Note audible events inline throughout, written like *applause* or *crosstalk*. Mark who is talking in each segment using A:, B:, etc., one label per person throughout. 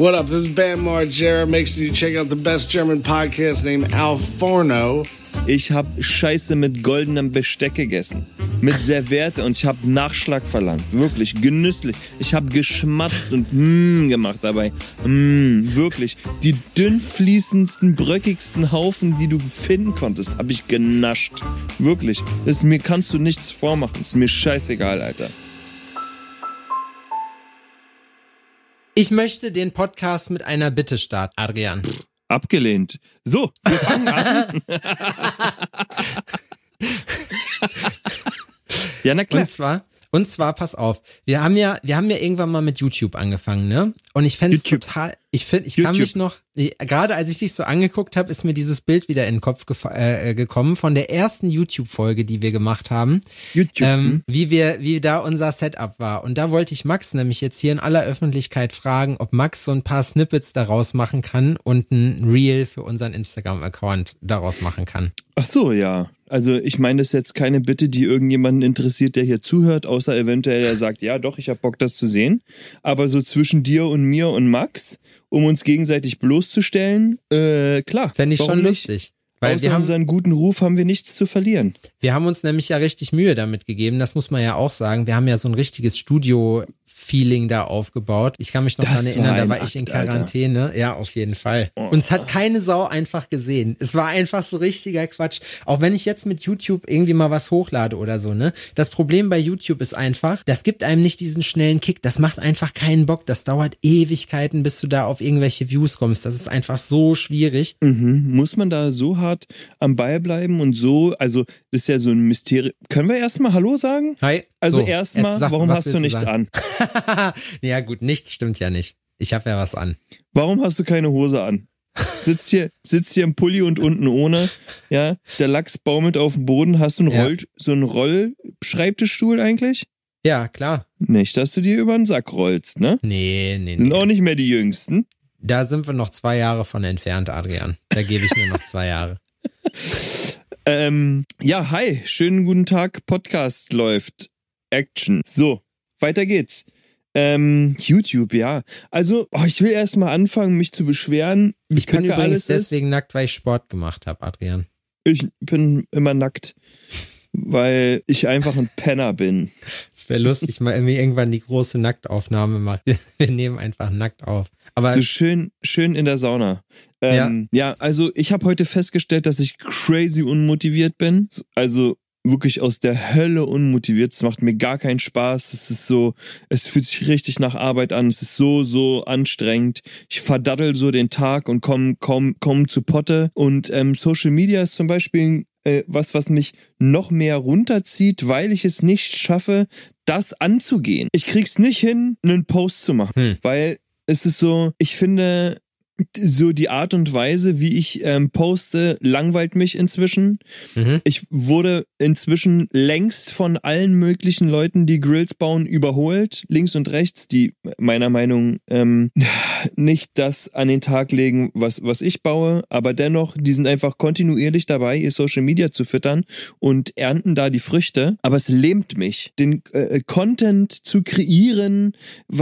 A: What up? This is Bam Margera. Make sure you check out the best German podcast named Al Forno.
B: Ich habe Scheiße mit goldenem Besteck gegessen. Mit *laughs* Serviette und ich habe Nachschlag verlangt. Wirklich, genüsslich. Ich habe geschmatzt und mm gemacht dabei. Mm, wirklich. Die dünn fließendsten, bröckigsten Haufen, die du finden konntest, habe ich genascht. Wirklich. Das, mir kannst du nichts vormachen. Ist mir scheißegal, Alter.
C: Ich möchte den Podcast mit einer Bitte starten, Adrian.
B: Abgelehnt. So, wir fangen an. *laughs* ja, na klar.
C: Und zwar, und zwar, pass auf, wir haben ja, wir haben ja irgendwann mal mit YouTube angefangen, ne? Und ich fände es total, ich finde, ich kann
B: YouTube.
C: mich noch, gerade als ich dich so angeguckt habe, ist mir dieses Bild wieder in den Kopf gefa- äh, gekommen von der ersten YouTube-Folge, die wir gemacht haben.
B: YouTube.
C: Ähm, wie wir, wie da unser Setup war. Und da wollte ich Max nämlich jetzt hier in aller Öffentlichkeit fragen, ob Max so ein paar Snippets daraus machen kann und ein Reel für unseren Instagram-Account daraus machen kann.
B: Ach so, ja. Also ich meine, das ist jetzt keine Bitte, die irgendjemanden interessiert, der hier zuhört, außer eventuell er sagt, ja doch, ich habe Bock, das zu sehen. Aber so zwischen dir und mir und Max, um uns gegenseitig bloßzustellen, äh, klar.
C: Fände ich schon
B: nicht?
C: lustig. Weil
B: Außer
C: wir haben,
B: unseren guten Ruf haben wir nichts zu verlieren.
C: wir haben uns nämlich ja richtig Mühe damit gegeben, das muss man ja auch sagen. Wir haben ja so ein richtiges Studio-Feeling da aufgebaut. Ich kann mich noch
B: Das
C: daran erinnern, da war ich in
B: Akt, Alter.
C: Quarantäne. Ja, auf jeden Fall. Uns hat keine Sau einfach gesehen. Es war einfach so richtiger Quatsch. Auch wenn ich jetzt mit YouTube irgendwie mal was hochlade oder so, ne? Das Problem bei YouTube ist einfach, das gibt einem nicht diesen schnellen Kick. Das macht einfach keinen Bock. Das dauert Ewigkeiten, bis du da auf irgendwelche Views kommst. Das ist einfach so schwierig.
B: Mhm. Muss man da so hart am Ball bleiben und so, also das ist ja so ein Mysterium. Können wir erstmal Hallo sagen?
C: Hi.
B: Also
C: So,
B: erstmal, warum hast du nichts
C: sagen?
B: an? *laughs*
C: ja gut, nichts stimmt ja nicht. Ich habe ja was an.
B: Warum hast du keine Hose an? Sitzt hier, *laughs* sitzt hier im Pulli und unten ohne. Ja, der Lachs baumelt auf dem Boden. Hast du einen
C: Ja.
B: Roll, so einen Rollschreibtischstuhl eigentlich?
C: Ja, klar.
B: Nicht, dass du dir über den Sack rollst, ne?
C: Nee, nee,
B: Sind
C: nee.
B: auch nicht mehr die Jüngsten.
C: Da sind wir noch zwei Jahre von entfernt, Adrian. Da gebe ich mir noch zwei Jahre. *laughs*
B: Ähm, ja, hi, schönen guten Tag. Podcast läuft. Action. So, weiter geht's. Ähm, YouTube, ja. Also, oh, ich will erst mal anfangen, mich zu beschweren,
C: Ich bin übrigens
B: alles ist.
C: deswegen nackt, weil ich Sport gemacht habe, Adrian.
B: Ich bin immer nackt, weil ich einfach ein Penner bin.
C: Es wäre lustig, mal irgendwie irgendwann die große Nacktaufnahme machen. *laughs* Wir nehmen einfach nackt auf. Aber
B: So schön, schön in der Sauna. Ähm, ja. also ich habe heute festgestellt, dass ich crazy unmotiviert bin. Also wirklich aus der Hölle unmotiviert. Es macht mir gar keinen Spaß. Es ist so, es fühlt sich richtig nach Arbeit an. Es ist so, so anstrengend. Ich verdaddel so den Tag und komm, komm, komm zu Potte. Und ähm, Social Media ist zum Beispiel äh, was, was mich noch mehr runterzieht, weil ich es nicht schaffe, das anzugehen. Ich krieg's nicht hin, einen Post zu machen,
C: Hm.
B: weil es ist so, ich finde, so die Art und Weise, wie ich ähm, poste, langweilt mich inzwischen.
C: Mhm.
B: Ich wurde inzwischen längst von allen möglichen Leuten, die Grills bauen, überholt, links und rechts, die meiner Meinung ähm, nicht das an den Tag legen, was, was ich baue, aber dennoch, die sind einfach kontinuierlich dabei, ihr Social Media zu füttern und ernten da die Früchte. Aber es lähmt mich, den äh, Content zu kreieren,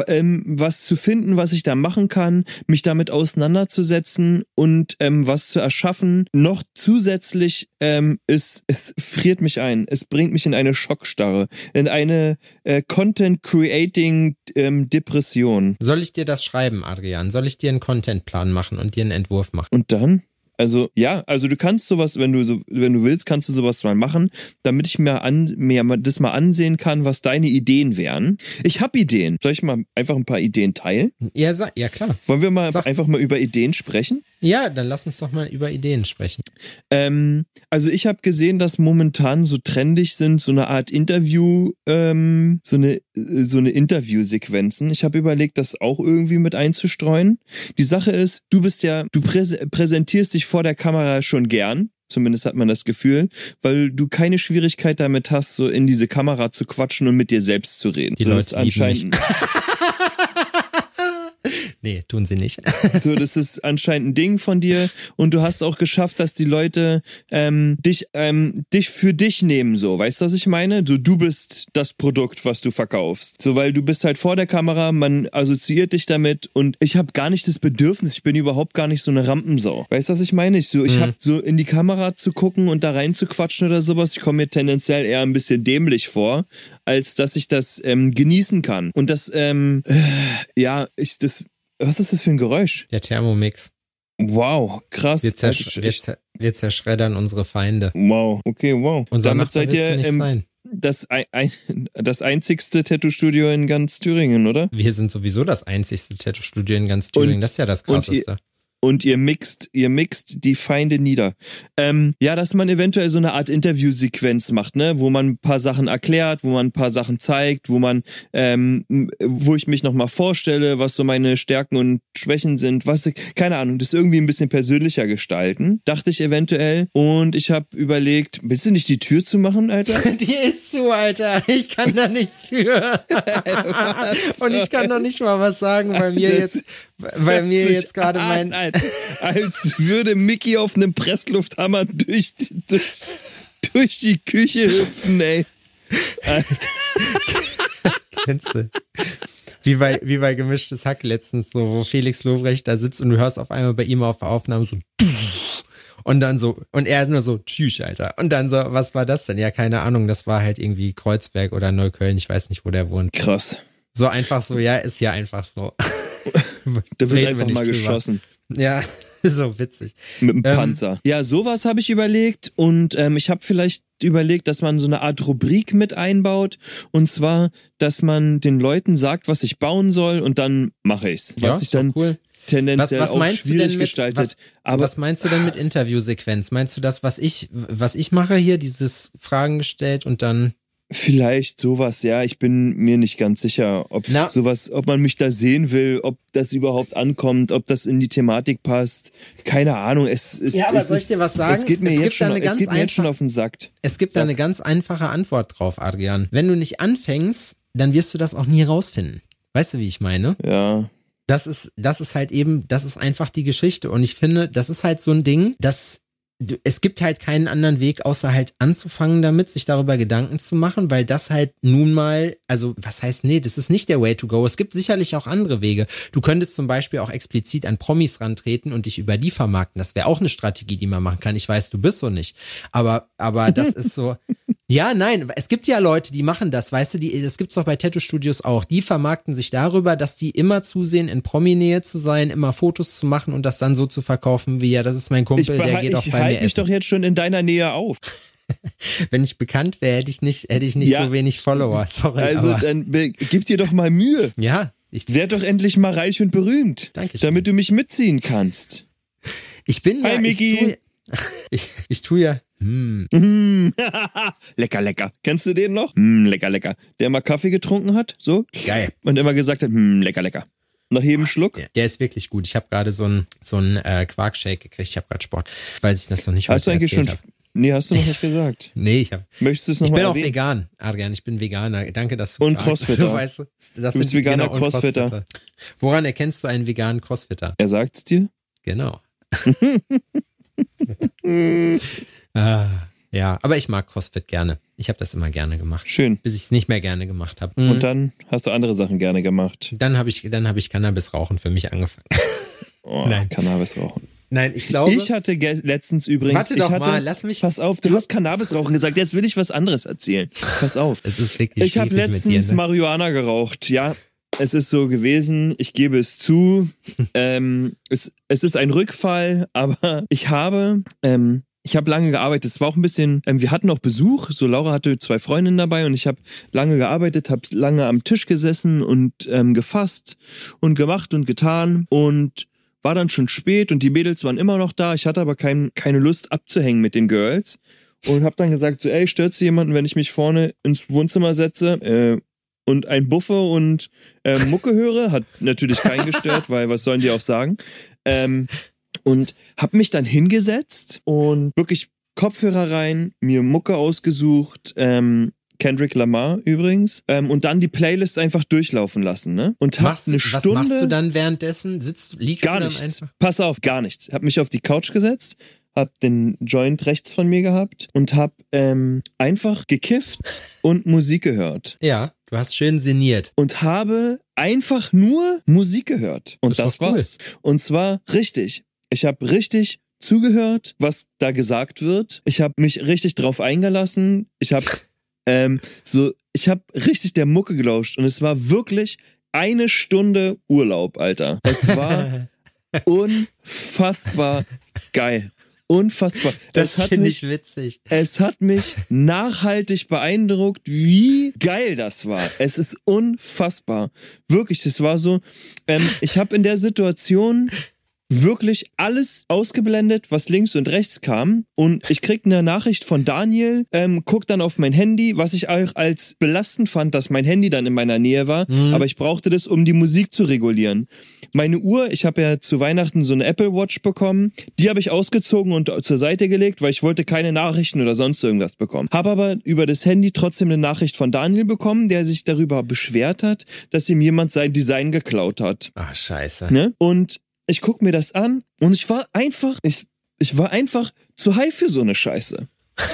B: ähm, was zu finden, was ich da machen kann, mich damit auseinanderzusetzen und ähm, was zu erschaffen. Noch zusätzlich ähm, ist, es friert mich ein. Es bringt mich in eine Schockstarre, in eine äh, Content-Creating ähm, Depression.
C: soll ich dir das schreiben, Adrian? Soll ich dir einen Contentplan machen und dir einen Entwurf machen?
B: Und dann? Also ja, also du kannst sowas, wenn du so, wenn du willst, kannst du sowas mal machen, damit ich mir an mir das mal ansehen kann, was deine Ideen wären. Ich habe Ideen. Soll ich mal einfach ein paar Ideen teilen?
C: Ja, ja klar.
B: Wollen wir mal
C: Sag.
B: einfach mal über Ideen sprechen?
C: Ja, dann lass uns doch mal über Ideen sprechen.
B: Ähm, also ich habe gesehen, dass momentan so trendig sind so eine Art Interview, ähm, so eine so eine Interviewsequenzen. Ich habe überlegt, das auch irgendwie mit einzustreuen. Die Sache ist, du bist ja, du präse präsentierst dich vor der Kamera schon gern. Zumindest hat man das Gefühl, weil du keine Schwierigkeit damit hast, so in diese Kamera zu quatschen und mit dir selbst zu reden.
C: Die
B: So
C: Leute
B: ist anscheinend.
C: Nee, tun sie nicht. *laughs*
B: So, das ist anscheinend ein Ding von dir und du hast auch geschafft, dass die Leute ähm, dich, ähm, dich für dich nehmen, so. Weißt du, was ich meine? Du, du bist das Produkt, was du verkaufst. So, weil du bist halt vor der Kamera, man assoziiert dich damit und ich habe gar nicht das Bedürfnis, ich bin überhaupt gar nicht so eine Rampensau. Weißt du, was ich meine? Ich, so, ich
C: Mhm.
B: habe so in die Kamera zu gucken und da rein zu quatschen oder sowas, ich komme mir tendenziell eher ein bisschen dämlich vor, als dass ich das ähm, genießen kann. Und das, ähm, äh, ja, ich, das, was ist das für ein Geräusch?
C: Der Thermomix.
B: Wow, krass.
C: Wir, zersch wir,
B: echt.
C: zer wir zerschreddern unsere Feinde.
B: Wow, okay, wow.
C: Unser
B: Damit
C: Nachbar
B: seid ihr
C: nicht
B: ähm,
C: sein.
B: das, ein, ein, das einzigste Tattoo-Studio in ganz Thüringen, oder?
C: Wir sind sowieso das einzigste Tattoo-Studio in ganz Thüringen.
B: Und-
C: das ist ja das
B: und
C: Krasseste.
B: Und ihr mixt, ihr mixt die Feinde nieder. Ähm, ja, dass man eventuell so eine Art Interviewsequenz macht, ne, wo man ein paar Sachen erklärt, wo man ein paar Sachen zeigt, wo man, ähm, wo ich mich nochmal vorstelle, was so meine Stärken und Schwächen sind, was, keine Ahnung, das irgendwie ein bisschen persönlicher gestalten, dachte ich eventuell. Und ich habe überlegt, willst du nicht die Tür zu machen, Alter? *laughs*
C: Die ist zu, Alter. Ich kann da nichts für. *laughs* Und ich kann noch nicht mal was sagen, weil mir
B: Das-
C: jetzt, weil mir jetzt gerade
B: an,
C: mein,
B: Als, als würde Mickey auf einem Presslufthammer durch, die- durch, durch die Küche hüpfen, ey. *laughs*
C: Kennst du? Wie bei, wie bei gemischtes Hack letztens, so, wo Felix Lobrecht da sitzt und du hörst auf einmal bei ihm auf der Aufnahme so und dann so, und er nur so, tschüss, Alter. Und dann so, was war das denn? Ja, keine Ahnung, das war halt irgendwie Kreuzberg oder Neukölln, ich weiß nicht, wo der wohnt.
B: Krass.
C: So einfach so, ja, ist ja einfach so. *laughs*
B: Da wird einfach mal
C: drüber.
B: geschossen.
C: Ja, *laughs* so witzig.
B: Mit dem
C: Ähm,
B: Panzer. Ja, sowas habe ich überlegt und ähm, ich habe vielleicht überlegt, dass man so eine Art Rubrik mit einbaut und zwar, dass man den Leuten sagt, was ich bauen soll und dann mache ich's. Was
C: ja, doch
B: dann
C: cool.
B: tendenziell
C: Was- was
B: auch
C: meinst du
B: schwierig
C: denn mit-
B: gestaltet.
C: was-
B: aber
C: was meinst du denn mit Interviewsequenz? Meinst du das, was ich, was ich mache hier, dieses Fragen gestellt und dann
B: Vielleicht sowas, ja. Ich bin mir nicht ganz sicher, ob
C: Na.
B: sowas, ob man mich da sehen will, ob das überhaupt ankommt, ob das in die Thematik passt. Keine Ahnung. Es, es,
C: Ja, aber
B: es
C: soll ich dir was sagen?
B: Es geht mir
C: Es
B: jetzt
C: gibt
B: schon, es geht mir jetzt schon auf den Sack.
C: Es gibt da eine ganz einfache Antwort drauf, Adrian. Wenn du nicht anfängst, dann wirst du das auch nie rausfinden. Weißt du, wie ich meine?
B: Ja.
C: Das ist, das ist halt eben, das ist einfach die Geschichte. Und ich finde, das ist halt so ein Ding, dass du- es gibt halt keinen anderen Weg, außer halt anzufangen damit, sich darüber Gedanken zu machen, weil das halt nun mal, also was heißt, nee, das ist nicht der Way to go. Es gibt sicherlich auch andere Wege. Du könntest zum Beispiel auch explizit an Promis rantreten und dich über die vermarkten. Das wäre auch eine Strategie, die man machen kann. Ich weiß, du bist so nicht. Aber, aber das *laughs* ist so, ja, nein, es gibt ja Leute, die machen das, weißt du, die, das gibt's doch bei Tattoo-Studios auch. Die vermarkten sich darüber, dass die immer zusehen, in Prominähe zu sein, immer Fotos zu machen und das dann so zu verkaufen, wie ja, das ist mein
B: Ich,
C: Kumpel, der geht auch
B: ich
C: bei mir
B: halte mich
C: essen.
B: doch jetzt schon in deiner Nähe auf. *laughs*
C: Wenn ich bekannt wäre, hätte ich nicht, hätte ich nicht
B: Ja.
C: so wenig Follower. *laughs* Sorry,
B: Also
C: aber,
B: dann gib dir doch mal Mühe.
C: ja, ich,
B: Werd doch endlich mal reich und berühmt.
C: Dankeschön.
B: Damit du mich mitziehen kannst.
C: ich bin ja,
B: Hi,
C: ich
B: Miki.
C: tue, *laughs* ich, ich tue ja, hm,
B: Mm. *laughs* lecker, lecker. Kennst du den noch? Mm, lecker, lecker. Der mal Kaffee getrunken hat, so.
C: Geil.
B: Und immer gesagt hat, mm, lecker, lecker. Nach jedem Schluck.
C: der, der ist wirklich gut. Ich habe gerade so einen so einen, äh, Quarkshake gekriegt. Ich habe gerade Sport, weil ich das noch nicht
B: Hast du eigentlich schon.
C: hab.
B: Nee, hast du noch nicht *laughs* gesagt.
C: Nee, ich habe
B: Möchtest du es
C: Ich bin
B: nochmal
C: auch
B: erwähnen?
C: vegan, Adrian. Ich bin Veganer. Danke, dass du
B: Und. *laughs* Crossfitter.
C: Weißt du, das
B: Du bist veganer
C: genau, und
B: Crossfitter.
C: Woran erkennst du einen veganen Crossfitter?
B: Er sagt's dir?
C: Genau. Ah, *laughs* ja, aber ich mag Crossfit gerne. Ich habe das immer gerne gemacht,
B: Schön.
C: bis ich es nicht mehr gerne gemacht habe.
B: Und dann hast du andere Sachen gerne gemacht.
C: dann habe ich dann habe ich Cannabis rauchen für mich angefangen. *laughs*
B: Oh,
C: Nein.
B: Cannabis rauchen.
C: Nein, ich glaube.
B: Ich hatte letztens übrigens.
C: Warte doch
B: hatte,
C: mal, lass mich-
B: Pass auf, du hast Cannabis rauchen gesagt. Jetzt will ich was anderes erzählen. Pass auf. *laughs*
C: es ist wirklich
B: Ich habe
C: mit dir,
B: letztens
C: ne?
B: Marihuana geraucht. Ja, es ist so gewesen. Ich gebe es zu. ähm, es, es ist ein Rückfall, aber ich habe. Ähm, ich habe lange gearbeitet. Es war auch ein bisschen. Ähm, wir hatten auch Besuch. So Laura hatte zwei Freundinnen dabei und ich habe lange gearbeitet, habe lange am Tisch gesessen und ähm, gefasst und gemacht und getan und war dann schon spät und die Mädels waren immer noch da. Ich hatte aber kein, keine Lust abzuhängen mit den Girls und habe dann gesagt so, ey, stört jemanden, wenn ich mich vorne ins Wohnzimmer setze äh, und ein Buffe und äh, Mucke höre? Hat natürlich keinen gestört, weil was sollen die auch sagen? Ähm, und habe mich dann hingesetzt und wirklich Kopfhörer rein, mir Mucke ausgesucht, ähm, Kendrick Lamar übrigens, ähm, und dann die Playlist einfach durchlaufen lassen, ne? Und hab
C: Machst,
B: eine Stunde.
C: was machst du dann währenddessen? Sitzt, liegst
B: Gar
C: du dann
B: nichts.
C: einfach?
B: Pass auf, gar nichts. Hab mich auf die Couch gesetzt, hab den Joint rechts von mir gehabt und hab ähm, einfach gekifft und Musik gehört.
C: Ja, du hast schön sinniert.
B: Und habe einfach nur Musik gehört. Und
C: Das
B: das,
C: doch cool.
B: war's. Und zwar richtig. Ich habe richtig zugehört, was da gesagt wird. Ich habe mich richtig drauf eingelassen. Ich habe *laughs* ähm, so, ich habe richtig der Mucke gelauscht und es war wirklich eine Stunde Urlaub, Alter. Es war *laughs* unfassbar geil. Unfassbar.
C: das finde
B: mich
C: ich witzig.
B: es hat mich nachhaltig beeindruckt, wie geil das war. Es ist unfassbar. Wirklich, es war so, ähm, ich habe in der Situation wirklich alles ausgeblendet, was links und rechts kam. Und ich krieg eine Nachricht von Daniel, ähm, guck dann auf mein Handy, was ich auch als belastend fand, dass mein Handy dann in meiner Nähe war. Aber ich brauchte das, um die Musik zu regulieren. Meine Uhr, ich habe ja zu Weihnachten so eine Apple Watch bekommen. Die habe ich ausgezogen und zur Seite gelegt, weil ich wollte keine Nachrichten oder sonst irgendwas bekommen. Habe aber über das Handy trotzdem eine Nachricht von Daniel bekommen, der sich darüber beschwert hat, dass ihm jemand sein Design geklaut hat.
C: Ah, scheiße.
B: Ne? Und ich guck mir das an und ich war einfach, ich, ich war einfach zu high für so eine Scheiße. *laughs*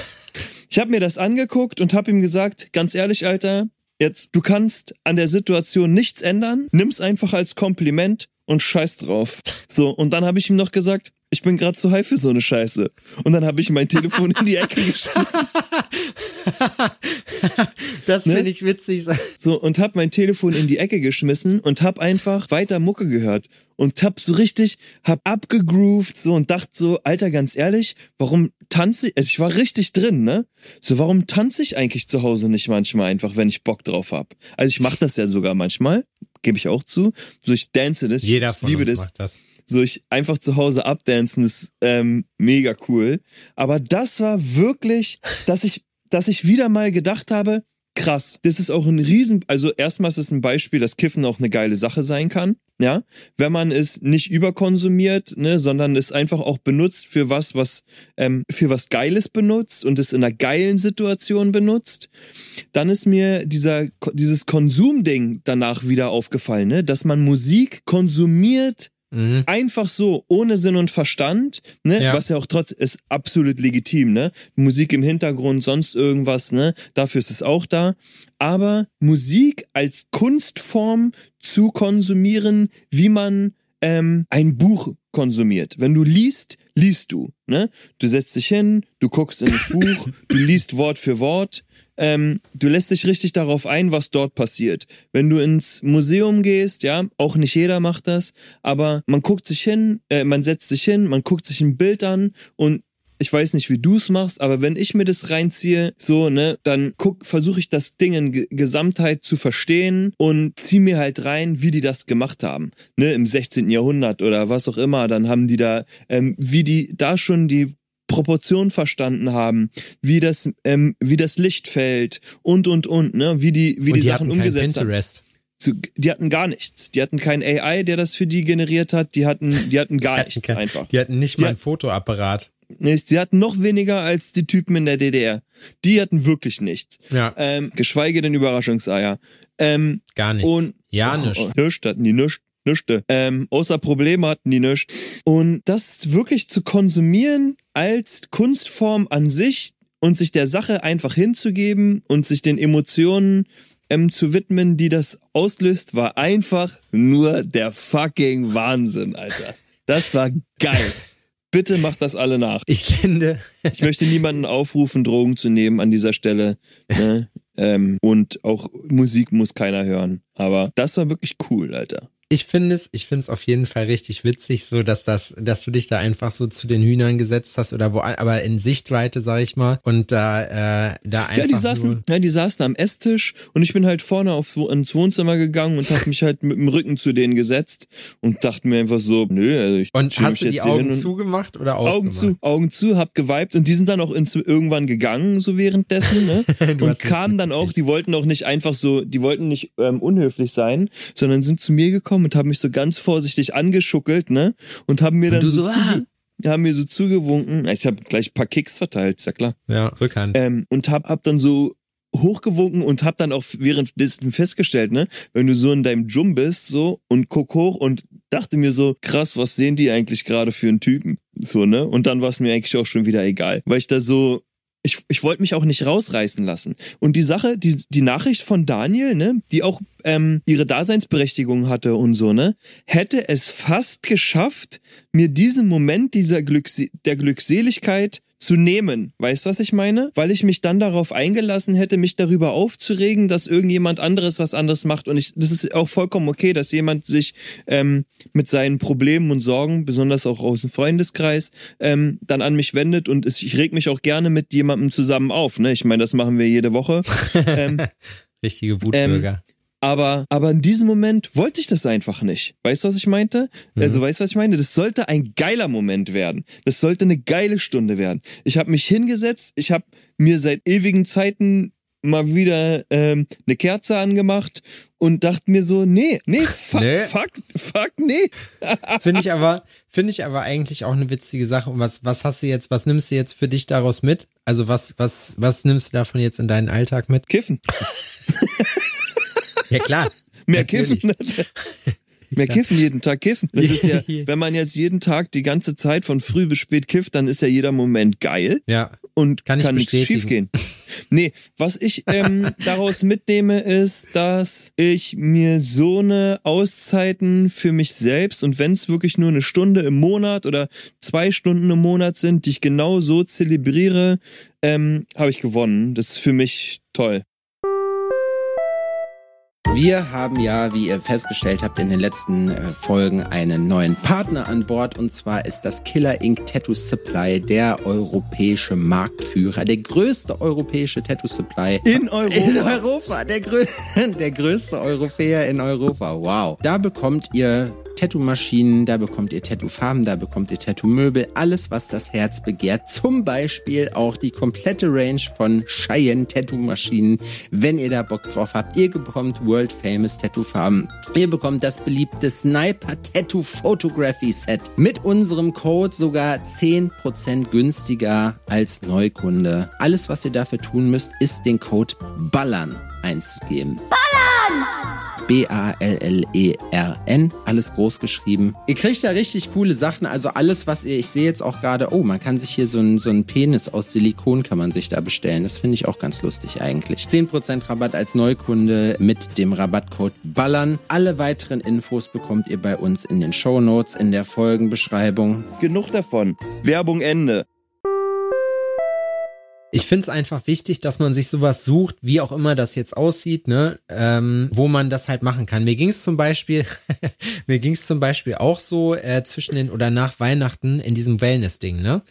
B: Ich habe mir das angeguckt und habe ihm gesagt, ganz ehrlich, Alter, jetzt, du kannst an der Situation nichts ändern, nimm's einfach als Kompliment und scheiß drauf. So, und dann habe ich ihm noch gesagt, ich bin gerade zu high für so eine Scheiße. Und dann habe ich mein Telefon in die Ecke geschmissen. *laughs*
C: Das
B: Ne?
C: finde ich witzig.
B: So, und hab mein Telefon in die Ecke geschmissen und hab einfach weiter Mucke gehört. Und hab so richtig, hab abgegroovt so und dachte so, Alter, ganz ehrlich, warum tanze ich, also ich war richtig drin, ne? So, warum tanze ich eigentlich zu Hause nicht manchmal einfach, wenn ich Bock drauf hab? Also ich mach das ja sogar manchmal, gebe ich auch zu. So, ich dance das,
C: Jeder
B: ich
C: von
B: liebe
C: uns
B: das.
C: macht das.
B: So, ich einfach zu Hause abdancen ist ähm, mega cool. Aber das war wirklich, dass ich, dass ich wieder mal gedacht habe, krass, das ist auch ein Riesen, also erstmal ist es ein Beispiel, dass Kiffen auch eine geile Sache sein kann. Ja, wenn man es nicht überkonsumiert, ne, sondern es einfach auch benutzt für was, was ähm, für was Geiles benutzt und es in einer geilen Situation benutzt, dann ist mir dieser dieses Konsumding danach wieder aufgefallen, ne, dass man Musik konsumiert
C: Mhm.
B: einfach so, ohne Sinn und Verstand, ne,
C: Ja.
B: was ja auch trotz ist absolut legitim, ne? Musik im Hintergrund, sonst irgendwas, ne? Dafür ist es auch da. Aber Musik als Kunstform zu konsumieren, wie man ähm, ein Buch konsumiert. Wenn du liest, liest du, ne? Du setzt dich hin, du guckst in das Buch, *laughs* du liest Wort für Wort, ähm, du lässt dich richtig darauf ein, was dort passiert. Wenn du ins Museum gehst, ja, auch nicht jeder macht das, aber man guckt sich hin, äh, man setzt sich hin, man guckt sich ein Bild an und ich weiß nicht, wie du es machst, aber wenn ich mir das reinziehe, so, ne, dann guck, versuche ich das Ding in Ge Gesamtheit zu verstehen und zieh mir halt rein, wie die das gemacht haben. Ne, im 16. Jahrhundert oder was auch immer, dann haben die da, ähm, wie die da schon die Proportion verstanden haben, wie das, ähm, wie das Licht fällt und und und, ne, wie die, wie
C: Und
B: die,
C: die
B: Sachen
C: hatten
B: umgesetzt haben.
C: Pinterest.
B: Zu, die hatten gar nichts. Die hatten kein AI, der das für die generiert hat. Die hatten, die hatten *laughs* gar
C: Die hatten
B: nichts
C: kein-
B: einfach.
C: Die hatten nicht mal einen Fotoapparat.
B: Nee, Sie hatten noch weniger als die Typen in der DDR. Die hatten wirklich nichts.
C: Ja,
B: Ähm, geschweige denn Überraschungseier. Ähm,
C: gar nichts.
B: und
C: ja,
B: oh,
C: nicht.
B: oh, Nichts hatten die nichts. Nichte. Ähm, außer Probleme hatten die nichts. Und das wirklich zu konsumieren als Kunstform an sich und sich der Sache einfach hinzugeben und sich den Emotionen ähm, zu widmen, die das auslöst, war einfach nur der fucking Wahnsinn, Alter. Das war geil. Bitte macht das alle nach.
C: Ich finde,
B: Ich möchte niemanden aufrufen, Drogen zu nehmen an dieser Stelle. Ne? *laughs* ähm, und auch Musik muss keiner hören. Aber das war wirklich cool, Alter.
C: Ich finde es, ich finde es auf jeden Fall richtig witzig, so dass das, dass du dich da einfach so zu den Hühnern gesetzt hast oder wo, aber in Sichtweite, sag ich mal, und da, äh, da einfach
B: Ja, die
C: nur,
B: saßen, ja, die saßen am Esstisch und ich bin halt vorne aufs ins Wohnzimmer gegangen und habe mich halt mit dem Rücken zu denen gesetzt und dachte mir einfach so, nö, also ich
C: und hast du die Augen zugemacht oder
B: Augen
C: aufgemacht?
B: zu, Augen zu, hab geweibt und die sind dann auch ins, irgendwann gegangen, so währenddessen, ne? *laughs* Und kamen dann auch, die wollten auch nicht einfach so, die wollten nicht ähm, unhöflich sein, sondern sind zu mir gekommen und haben mich so ganz vorsichtig angeschuckelt, ne? Und haben mir dann
C: du
B: so,
C: so,
B: zuge haben mir so zugewunken. Ich habe gleich ein paar Kicks verteilt, ist ja klar.
C: Ja, Rückhand.
B: Ähm, und hab, hab dann so hochgewunken und hab dann auch währenddessen festgestellt, ne, wenn du so in deinem Jum bist, so und guck hoch und dachte mir so, krass, was sehen die eigentlich gerade für einen Typen? So, ne? Und dann war es mir eigentlich auch schon wieder egal, weil ich da so ich, ich wollte mich auch nicht rausreißen lassen. Und die Sache, die, die Nachricht von Daniel, ne, die auch ähm, ihre Daseinsberechtigung hatte und so, ne, hätte es fast geschafft, mir diesen Moment dieser Glücks der Glückseligkeit zu nehmen. Weißt du, was ich meine? Weil ich mich dann darauf eingelassen hätte, mich darüber aufzuregen, dass irgendjemand anderes was anderes macht. Und ich, das ist auch vollkommen okay, dass jemand sich ähm, mit seinen Problemen und Sorgen, besonders auch aus dem Freundeskreis, ähm, dann an mich wendet. Und es, ich reg mich auch gerne mit jemandem zusammen auf. Ne? Ich meine, das machen wir jede Woche. *laughs*
C: ähm, Richtige Wutbürger.
B: Ähm, aber, aber in diesem Moment wollte ich das einfach nicht. Weißt du, was ich meinte? Mhm. Also, weißt du, was ich meine? Das sollte ein geiler Moment werden. Das sollte eine geile Stunde werden. Ich habe mich hingesetzt, ich habe mir seit ewigen Zeiten mal wieder ähm, eine Kerze angemacht und dachte mir so, nee, nee, *laughs* fuck, nee. fuck, fuck, nee. *laughs*
C: finde ich aber, finde ich aber eigentlich auch eine witzige Sache. Und was, was hast du jetzt, was nimmst du jetzt für dich daraus mit? Also was, was, was nimmst du davon jetzt in deinen Alltag mit?
B: Kiffen. *laughs*
C: Ja, klar. *laughs*
B: Mehr Natürlich. kiffen. *laughs* Mehr kiffen, jeden Tag kiffen. Das ist ja, *laughs* wenn man jetzt jeden Tag die ganze Zeit von früh bis spät kifft, dann ist ja jeder Moment geil.
C: Ja.
B: Und kann, kann nichts schiefgehen. Nee, was ich ähm, daraus mitnehme, ist, dass ich mir so eine Auszeiten für mich selbst und wenn es wirklich nur eine Stunde im Monat oder zwei Stunden im Monat sind, die ich genau so zelebriere, ähm, habe ich gewonnen. Das ist für mich toll.
D: Wir haben ja, wie ihr festgestellt habt, in den letzten äh, Folgen einen neuen Partner an Bord und zwar ist das Killer Ink Tattoo Supply der europäische Marktführer, der größte europäische Tattoo Supply
B: in *laughs* Europa.
D: In Europa, der, grö *laughs* der größte Europäer in Europa. Wow. Da bekommt ihr Tattoo-Maschinen, da bekommt ihr Tattoo-Farben, da bekommt ihr Tattoo-Möbel, alles, was das Herz begehrt. Zum Beispiel auch die komplette Range von Cheyenne Tattoo-Maschinen, wenn ihr da Bock drauf habt. Ihr bekommt World Famous Tattoo-Farben. Ihr bekommt das beliebte Sniper Tattoo Photography Set. Mit unserem Code sogar 10% günstiger als Neukunde. Alles, was ihr dafür tun müsst, ist den Code BALLERN einzugeben. BALLERN! B-A-L-L-E-R-N, alles groß geschrieben. Ihr kriegt da richtig coole Sachen, also alles, was ihr, ich sehe jetzt auch gerade, oh, man kann sich hier so ein, so ein Penis aus Silikon kann man sich da bestellen. Das finde ich auch ganz lustig eigentlich. 10% Rabatt als Neukunde mit dem Rabattcode BALLERN. Alle weiteren Infos bekommt ihr bei uns in den Show Notes in der Folgenbeschreibung.
B: Genug davon. Werbung Ende.
C: Ich finde es einfach wichtig, dass man sich sowas sucht, wie auch immer das jetzt aussieht, ne, ähm, wo man das halt machen kann. Mir ging es zum Beispiel, *laughs* mir ging es zum Beispiel auch so äh, zwischen den oder nach Weihnachten in diesem Wellness-Ding, ne?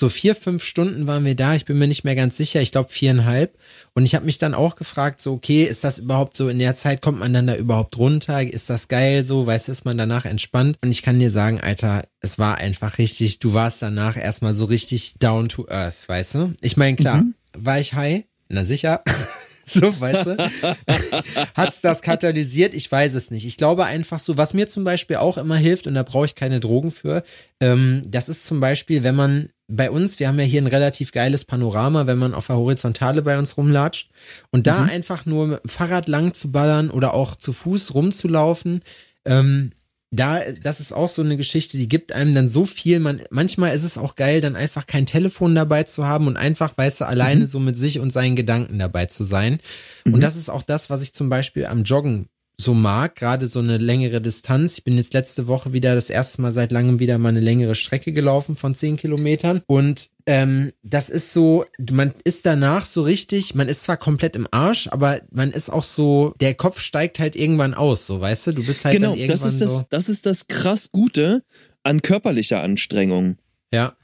C: So vier, fünf Stunden waren wir da, ich bin mir nicht mehr ganz sicher, ich glaube viereinhalb. Und ich habe mich dann auch gefragt, so, okay, ist das überhaupt so, in der Zeit kommt man dann da überhaupt runter? Ist das geil so? Weißt du, ist man danach entspannt? Und ich kann dir sagen, Alter, es war einfach richtig, du warst danach erstmal so richtig down to earth, weißt du? Ich meine, klar, mhm. war ich high? Na sicher. *laughs* so, weißt du? *laughs* Hat's das katalysiert? Ich weiß es nicht. Ich glaube einfach so, was mir zum Beispiel auch immer hilft, und da brauche ich keine Drogen für, ähm, das ist zum Beispiel, wenn man bei uns, wir haben ja hier ein relativ geiles Panorama, wenn man auf der Horizontale bei uns rumlatscht. Und da mhm. einfach nur mit dem Fahrrad lang zu ballern oder auch zu Fuß rumzulaufen, ähm, da, das ist auch so eine Geschichte, die gibt einem dann so viel. Man, manchmal ist es auch geil, dann einfach kein Telefon dabei zu haben und einfach, weißt du, alleine mhm. so mit sich und seinen Gedanken dabei zu sein. Mhm. Und das ist auch das, was ich zum Beispiel am Joggen so mag, gerade so eine längere Distanz. Ich bin jetzt letzte Woche wieder das erste Mal seit langem wieder mal eine längere Strecke gelaufen von zehn Kilometern und ähm, das ist so, man ist danach so richtig, man ist zwar komplett im Arsch, aber man ist auch so, der Kopf steigt halt irgendwann aus, so weißt du, du bist halt genau, dann irgendwann
B: das ist das,
C: so.
B: das ist das krass Gute an körperlicher Anstrengung.
C: Ja.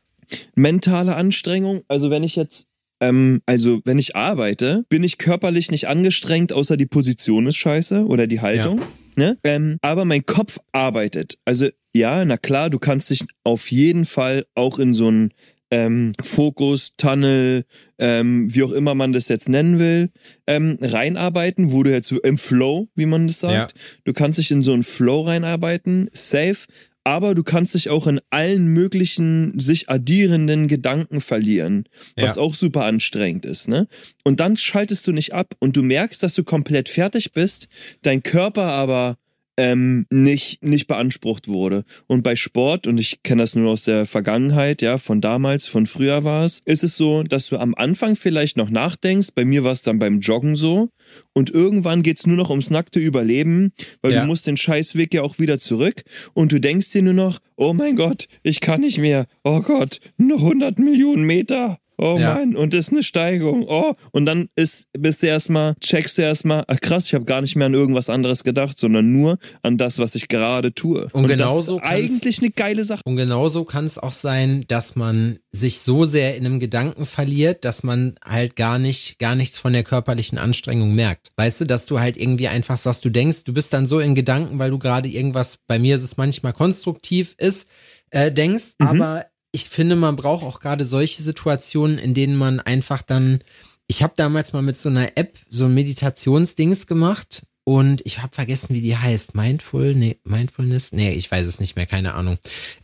B: Mentale Anstrengung, also wenn ich jetzt ähm, also, wenn ich arbeite, bin ich körperlich nicht angestrengt, außer die Position ist scheiße oder die Haltung. Ja. Ne? Ähm, aber mein Kopf arbeitet. Also, ja, na klar, du kannst dich auf jeden Fall auch in so einen ähm, Fokus, Tunnel, ähm, wie auch immer man das jetzt nennen will, ähm, reinarbeiten, wo du jetzt im Flow, wie man das sagt. Ja. Du kannst dich in so einen Flow reinarbeiten, safe, aber du kannst dich auch in allen möglichen sich addierenden Gedanken verlieren, was
C: Ja.
B: auch super anstrengend ist, ne? Und dann schaltest du nicht ab und du merkst, dass du komplett fertig bist, dein Körper aber ähm, nicht, nicht beansprucht wurde. Und bei Sport, und ich kenne das nur aus der Vergangenheit, ja, von damals, von früher war es, ist es so, dass du am Anfang vielleicht noch nachdenkst, bei mir war es dann beim Joggen so, und irgendwann geht's nur noch ums nackte Überleben, weil
C: Ja.
B: du musst den Scheißweg ja auch wieder zurück und du denkst dir nur noch, oh mein Gott, ich kann nicht mehr, oh Gott, noch 100 Millionen Meter. Oh
C: Ja.
B: Mann, und das ist eine Steigung. Oh, und dann ist, bist du erstmal, checkst du erstmal, ach krass, ich habe gar nicht mehr an irgendwas anderes gedacht, sondern nur an das, was ich gerade tue.
C: Und
B: das
C: genauso
B: ist
C: kann's-
B: eigentlich eine geile Sache.
C: Und genauso kann es auch sein, dass man sich so sehr in einem Gedanken verliert, dass man halt gar nicht, gar nichts von der körperlichen Anstrengung merkt. Weißt du, dass du halt irgendwie einfach sagst, du denkst, du bist dann so in Gedanken, weil du gerade irgendwas, bei mir ist es manchmal konstruktiv ist, äh, denkst,
B: Mhm.
C: aber ich finde, man braucht auch gerade solche Situationen, in denen man einfach dann, ich habe damals mal mit so einer App so ein Meditationsdings gemacht und ich habe vergessen, wie die heißt. Mindful, nee, Mindfulness, nee, ich weiß es nicht mehr, keine Ahnung.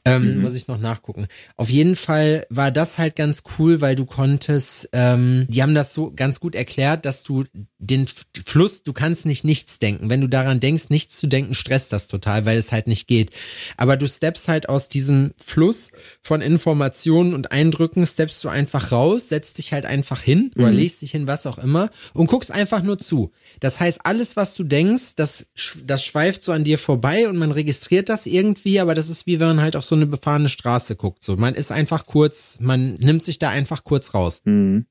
C: Ähm,
B: Mhm.
C: Muss ich noch nachgucken. Auf jeden Fall war das halt ganz cool, weil du konntest, ähm, die haben das so ganz gut erklärt, dass du den Fluss, du kannst nicht nichts denken. Wenn du daran denkst, nichts zu denken, stresst das total, weil es halt nicht geht. Aber du steppst halt aus diesem Fluss von Informationen und Eindrücken, steppst du einfach raus, setzt dich halt einfach hin oder legst dich hin, was auch immer und guckst einfach nur zu. Das heißt, alles, was du denkst, das, das schweift so an dir vorbei und man registriert das irgendwie, aber das ist wie wenn man halt auf so eine befahrene Straße guckt. So, man ist einfach kurz, man nimmt sich da einfach kurz raus.
B: Mhm.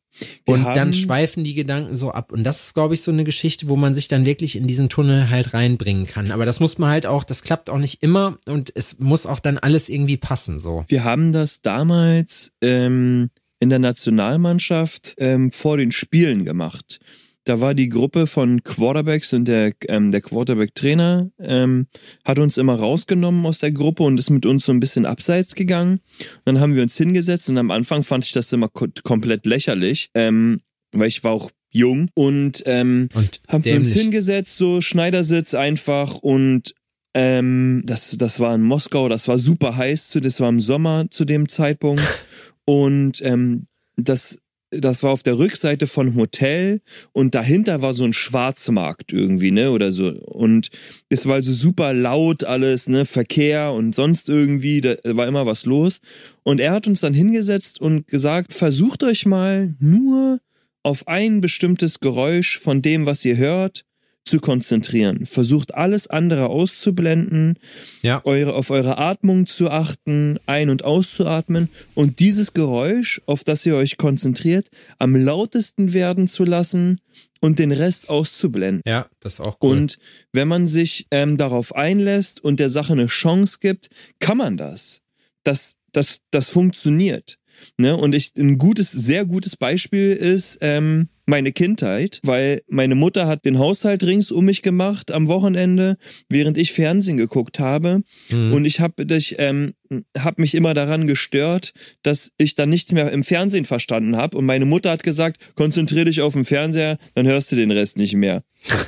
C: Und dann schweifen die Gedanken so ab. Und das ist, glaube ich, so eine Geschichte, wo man sich dann wirklich in diesen Tunnel halt reinbringen kann. Aber das muss man halt auch, das klappt auch nicht immer und es muss auch dann alles irgendwie passen, so.
B: Wir haben das damals ähm, in der Nationalmannschaft ähm, vor den Spielen gemacht. Da war die Gruppe von Quarterbacks und der, ähm, der Quarterback-Trainer ähm, hat uns immer rausgenommen aus der Gruppe und ist mit uns so ein bisschen abseits gegangen. Dann haben wir uns hingesetzt und am Anfang fand ich das immer ko komplett lächerlich, ähm, weil ich war auch jung und ähm,
C: Und
B: haben wir uns hingesetzt, so Schneidersitz einfach und ähm, das, das war in Moskau, das war super heiß, das war im Sommer zu dem Zeitpunkt *laughs* und ähm, das das war auf der Rückseite von Hotel und dahinter war so ein Schwarzmarkt irgendwie, ne, oder so. Und es war so super laut alles, ne, Verkehr und sonst irgendwie, da war immer was los. Und er hat uns dann hingesetzt und gesagt, versucht euch mal nur auf ein bestimmtes Geräusch von dem, was ihr hört, zu konzentrieren. Versucht alles andere auszublenden,
C: Ja.
B: eure, auf eure Atmung zu achten, ein- und auszuatmen und dieses Geräusch, auf das ihr euch konzentriert, am lautesten werden zu lassen und den Rest auszublenden.
C: Ja, das ist auch cool.
B: Und wenn man sich ähm, darauf einlässt und der Sache eine Chance gibt, kann man das. Das, das, das funktioniert. Ne? Und ich, ein gutes, sehr gutes Beispiel ist ähm, meine Kindheit, weil meine Mutter hat den Haushalt rings um mich gemacht am Wochenende, während ich Fernsehen geguckt habe.
C: Mhm.
B: Und ich habe ähm, hab mich immer daran gestört, dass ich dann nichts mehr im Fernsehen verstanden habe. Und meine Mutter hat gesagt, konzentrier dich auf den Fernseher, dann hörst du den Rest nicht mehr. *laughs*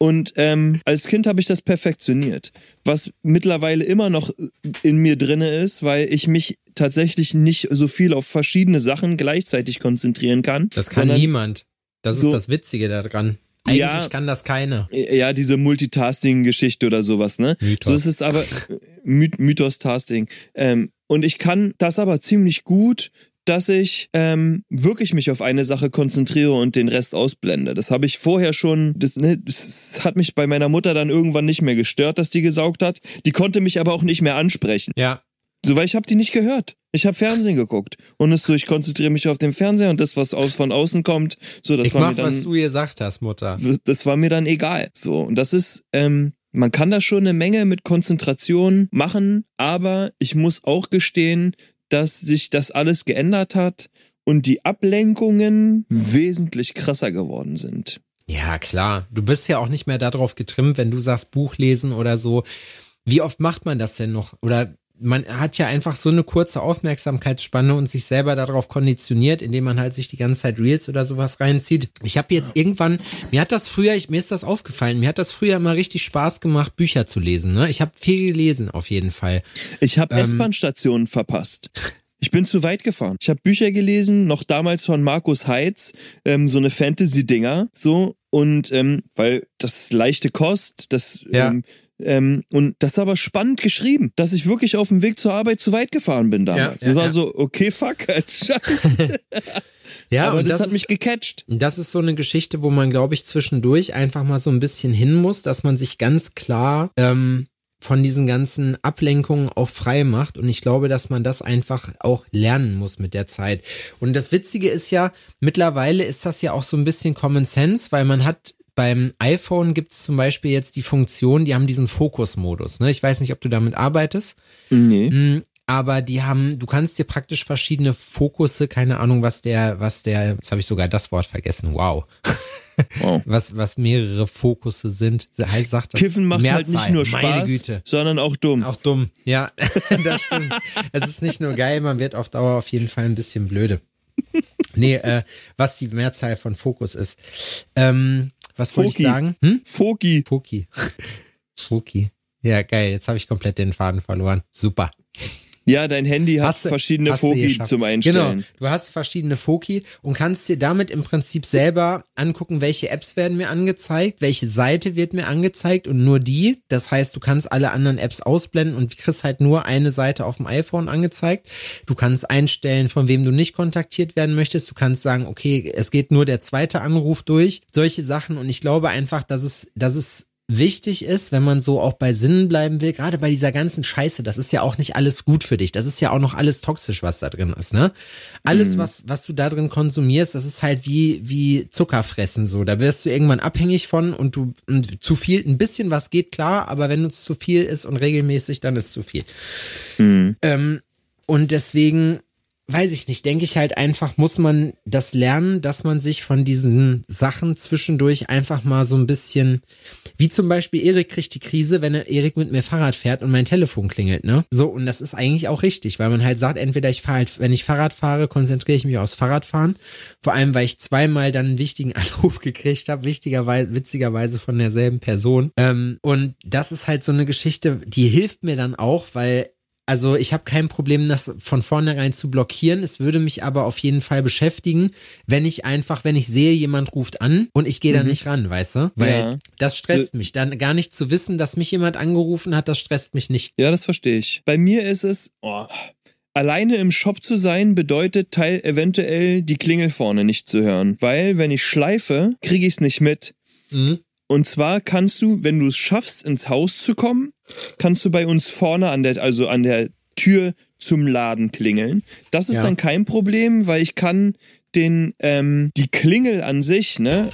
B: Und ähm, als Kind habe ich das perfektioniert, was mittlerweile immer noch in mir drinne ist, weil ich mich tatsächlich nicht so viel auf verschiedene Sachen gleichzeitig konzentrieren kann.
C: das kann niemand. Das
B: so-
C: ist das Witzige daran. Eigentlich
B: Ja.
C: kann das keiner.
B: Ja, diese Multitasking-Geschichte oder sowas, ne?
C: Mythos.
B: So ist es aber My Mythos-Tasting. Ähm, und ich kann das aber ziemlich gut, dass ich ähm, wirklich mich auf eine Sache konzentriere und den Rest ausblende. Das habe ich vorher schon, das, ne, das hat mich bei meiner Mutter dann irgendwann nicht mehr gestört, dass die gesaugt hat. Die konnte mich aber auch nicht mehr ansprechen.
C: Ja,
B: So, weil ich habe die nicht gehört. Ich habe Fernsehen geguckt. Und es so, ich konzentriere mich auf den Fernseher und das, was aus, von außen kommt, so, das
C: ich
B: war
C: mach,
B: mir dann
C: was du gesagt hast, Mutter.
B: das, das war mir dann egal. So, und das ist, ähm, man kann da schon eine Menge mit Konzentration machen, aber ich muss auch gestehen, dass sich das alles geändert hat und die Ablenkungen wesentlich krasser geworden sind.
C: Ja, klar. Du bist ja auch nicht mehr darauf getrimmt, wenn du sagst Buch lesen oder so. Wie oft macht man das denn noch? Oder man hat ja einfach so eine kurze Aufmerksamkeitsspanne und sich selber darauf konditioniert, indem man halt sich die ganze Zeit Reels oder sowas reinzieht. Ich habe jetzt irgendwann, mir hat das früher, ich, mir ist das aufgefallen, mir hat das früher immer richtig Spaß gemacht, Bücher zu lesen. Ne? Ich habe viel gelesen auf jeden Fall.
B: Ich habe ähm, S-Bahn-Stationen verpasst. Ich bin zu weit gefahren. Ich habe Bücher gelesen, noch damals von Markus Heitz, ähm, so eine Fantasy-Dinger, so und ähm, weil das leichte Kost, das ja. ähm, ähm, und das ist aber spannend geschrieben, dass ich wirklich auf dem Weg zur Arbeit zu weit gefahren bin damals. Ja, ja, das war ja. so, okay, fuck, *laughs* scheiße. *laughs* ja, aber das, das, hat ist, mich gecatcht.
C: Das ist so eine Geschichte, wo man, glaube ich, zwischendurch einfach mal so ein bisschen hin muss, dass man sich ganz klar ähm, von diesen ganzen Ablenkungen auch frei macht. Und ich glaube, dass man das einfach auch lernen muss mit der Zeit. Und das Witzige ist ja, mittlerweile ist das ja auch so ein bisschen Common Sense, weil man hat beim iPhone gibt es zum Beispiel jetzt die Funktion, die haben diesen Fokus-Modus. Ne? Ich weiß nicht, ob du damit arbeitest.
B: Nee. Mm,
C: aber die haben, du kannst dir praktisch verschiedene Fokusse, keine Ahnung, was der, was der, jetzt habe ich sogar das Wort vergessen, wow. *laughs* wow. Was, was mehrere Fokusse sind. Heißt, sagt
B: das Kiffen macht Mehrzahl. halt nicht nur Spaß, sondern auch dumm.
C: Auch dumm, ja, *laughs* das stimmt. es ist nicht nur geil, man wird auf Dauer auf jeden Fall ein bisschen blöde. Nee, äh, was die Mehrzahl von Fokus ist. Ähm, was wollte ich sagen?
B: Hm? Foki.
C: Foki. *laughs* Foki. Ja, geil. Jetzt habe ich komplett den Faden verloren. Super.
B: Ja, dein Handy hat hast verschiedene hast Foki zum Einstellen.
C: Genau, du hast verschiedene Foki und kannst dir damit im Prinzip selber angucken, welche Apps werden mir angezeigt, welche Seite wird mir angezeigt und nur die. Das heißt, du kannst alle anderen Apps ausblenden und kriegst halt nur eine Seite auf dem iPhone angezeigt. Du kannst einstellen, von wem du nicht kontaktiert werden möchtest. Du kannst sagen, okay, es geht nur der zweite Anruf durch. Solche Sachen und ich glaube einfach, dass es, dass es wichtig ist, wenn man so auch bei Sinnen bleiben will, gerade bei dieser ganzen Scheiße, das ist ja auch nicht alles gut für dich. Das ist ja auch noch alles toxisch, was da drin ist, ne? Alles, mhm. was, was du da drin konsumierst, das ist halt wie, wie Zuckerfressen so. Da wirst du irgendwann abhängig von und du, und zu viel, ein bisschen was geht klar, aber wenn es zu viel ist und regelmäßig, dann ist zu viel. Mhm. Ähm, und deswegen weiß ich nicht, denke ich halt einfach, muss man das lernen, dass man sich von diesen Sachen zwischendurch einfach mal so ein bisschen, wie zum Beispiel Erik kriegt die Krise, wenn er Erik mit mir Fahrrad fährt und mein Telefon klingelt, ne? So, und das ist eigentlich auch richtig, weil man halt sagt, entweder ich fahre halt, wenn ich Fahrrad fahre, konzentriere ich mich aufs Fahrradfahren, vor allem, weil ich zweimal dann einen wichtigen *laughs* Anruf gekriegt habe, wichtigerweise, witzigerweise von derselben Person. Ähm, und das ist halt so eine Geschichte, die hilft mir dann auch, weil also ich habe kein Problem, das von vornherein zu blockieren. Es würde mich aber auf jeden Fall beschäftigen, wenn ich einfach, wenn ich sehe, jemand ruft an und ich gehe mhm. da nicht ran, weißt du? Weil ja. das stresst so, mich. Dann gar nicht zu wissen, dass mich jemand angerufen hat, das stresst mich nicht.
B: Ja, das verstehe ich. Bei mir ist es, oh, alleine im Shop zu sein bedeutet teil eventuell die Klingel vorne nicht zu hören, weil wenn ich schleife, kriege ich es nicht mit. Mhm. Und zwar kannst du, wenn du es schaffst, ins Haus zu kommen, kannst du bei uns vorne an der, also an der Tür zum Laden klingeln. Das ist ja. dann kein Problem, weil ich kann den, ähm, die Klingel an sich, ne,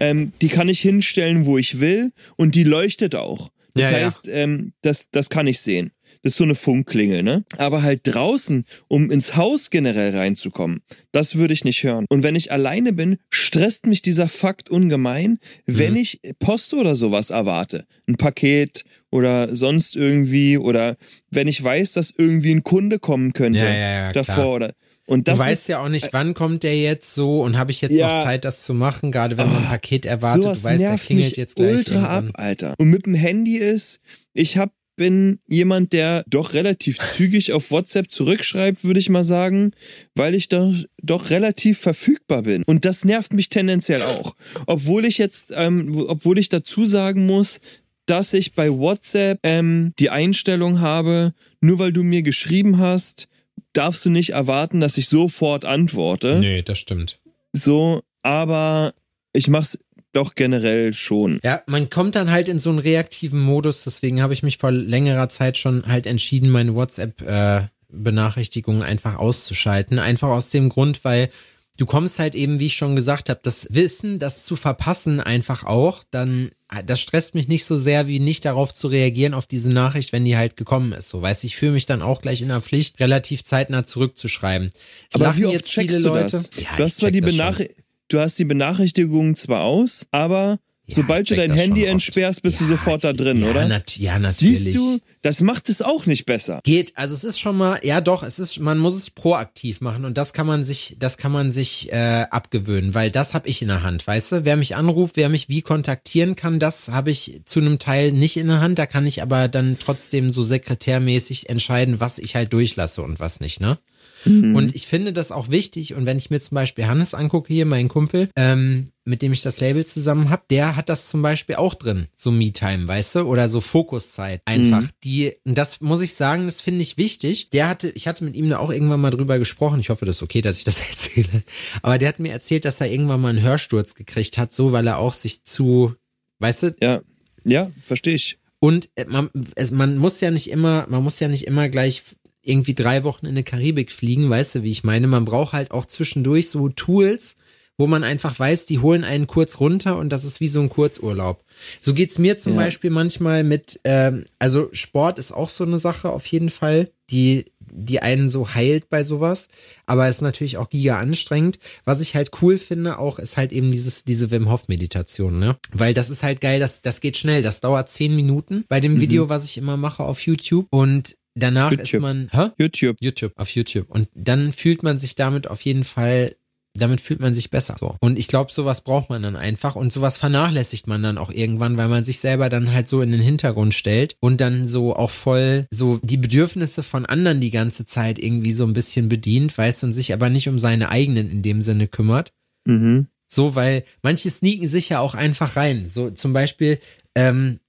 B: ähm, die kann ich hinstellen, wo ich will und die leuchtet auch. Das ja, heißt, ja. Ähm, das, das kann ich sehen. Das ist so eine Funkklingel, ne? Aber halt draußen, um ins Haus generell reinzukommen, das würde ich nicht hören. Und wenn ich alleine bin, stresst mich dieser Fakt ungemein, wenn mhm. ich Post oder sowas erwarte. Ein Paket oder sonst irgendwie oder wenn ich weiß, dass irgendwie ein Kunde kommen könnte ja, ja, ja, davor klar. oder
C: und das du weißt ist, ja auch nicht, wann kommt der jetzt so und habe ich jetzt ja, noch Zeit, das zu machen, gerade wenn man ein oh, Paket erwartet. Du weißt, der klingelt jetzt gleich.
B: Ultra irgendwann. ab, Alter. Und mit dem Handy ist, ich habe bin jemand, der doch relativ zügig auf WhatsApp zurückschreibt, würde ich mal sagen, weil ich doch, doch relativ verfügbar bin. Und das nervt mich tendenziell auch. Obwohl ich jetzt, ähm, obwohl ich dazu sagen muss, dass ich bei WhatsApp ähm, die Einstellung habe, nur weil du mir geschrieben hast, darfst du nicht erwarten, dass ich sofort antworte.
C: Nee, das stimmt.
B: So, aber ich mach's doch generell schon.
C: Ja, man kommt dann halt in so einen reaktiven Modus, deswegen habe ich mich vor längerer Zeit schon halt entschieden, meine WhatsApp äh, Benachrichtigungen einfach auszuschalten, einfach aus dem Grund, weil du kommst halt eben, wie ich schon gesagt habe, das Wissen, das zu verpassen einfach auch, dann das stresst mich nicht so sehr, wie nicht darauf zu reagieren auf diese Nachricht, wenn die halt gekommen ist. So, weißt, ich fühle mich dann auch gleich in der Pflicht, relativ zeitnah zurückzuschreiben.
B: Es Aber wie oft jetzt viele Leute. Ja, du hast zwar die Benachrichtigung du hast die Benachrichtigungen zwar aus, aber ja, sobald du dein Handy entsperrst, bist ja, du sofort da drin,
C: ja,
B: oder?
C: Ja, natürlich.
B: Siehst du, Das macht es auch nicht besser.
C: Geht, also es ist schon mal, ja doch, es ist, man muss es proaktiv machen und das kann man sich, das kann man sich äh, abgewöhnen, weil das habe ich in der Hand, weißt du? Wer mich anruft, wer mich wie kontaktieren kann, das habe ich zu einem Teil nicht in der Hand. Da kann ich aber dann trotzdem so sekretärmäßig entscheiden, was ich halt durchlasse und was nicht, ne? Mhm. Und ich finde das auch wichtig. Und wenn ich mir zum Beispiel Hannes angucke, hier meinen Kumpel, ähm, mit dem ich das Label zusammen habe, der hat das zum Beispiel auch drin, so Me-Time, weißt du, oder so Fokuszeit einfach. Mhm. Die, und das muss ich sagen, das finde ich wichtig. Der hatte, ich hatte mit ihm da auch irgendwann mal drüber gesprochen. Ich hoffe, das ist okay, dass ich das *laughs* erzähle. Aber der hat mir erzählt, dass er irgendwann mal einen Hörsturz gekriegt hat, so weil er auch sich zu, weißt du?
B: Ja, ja, verstehe ich.
C: Und äh, man, es, man muss ja nicht immer, man muss ja nicht immer gleich irgendwie drei Wochen in eine Karibik fliegen, weißt du, wie ich meine? Man braucht halt auch zwischendurch so Tools, wo man einfach weiß, die holen einen kurz runter und das ist wie so ein Kurzurlaub. So geht's mir zum ja. Beispiel manchmal mit, ähm, also Sport ist auch so eine Sache auf jeden Fall, die, die einen so heilt bei sowas, aber ist natürlich auch giga anstrengend. Was ich halt cool finde auch, ist halt eben dieses, diese Wim Hof Meditation, ne? Weil das ist halt geil, das, das geht schnell, das dauert zehn Minuten bei dem mhm. Video, was ich immer mache auf YouTube und danach YouTube. ist man,
B: hä? YouTube.
C: YouTube, auf YouTube. Und dann fühlt man sich damit auf jeden Fall damit fühlt man sich besser. So. Und ich glaube, sowas braucht man dann einfach und sowas vernachlässigt man dann auch irgendwann, weil man sich selber dann halt so in den Hintergrund stellt und dann so auch voll so die Bedürfnisse von anderen die ganze Zeit irgendwie so ein bisschen bedient, weißt und sich aber nicht um seine eigenen in dem Sinne kümmert. Mhm. So, weil manche sneaken sich ja auch einfach rein. So zum Beispiel, ähm,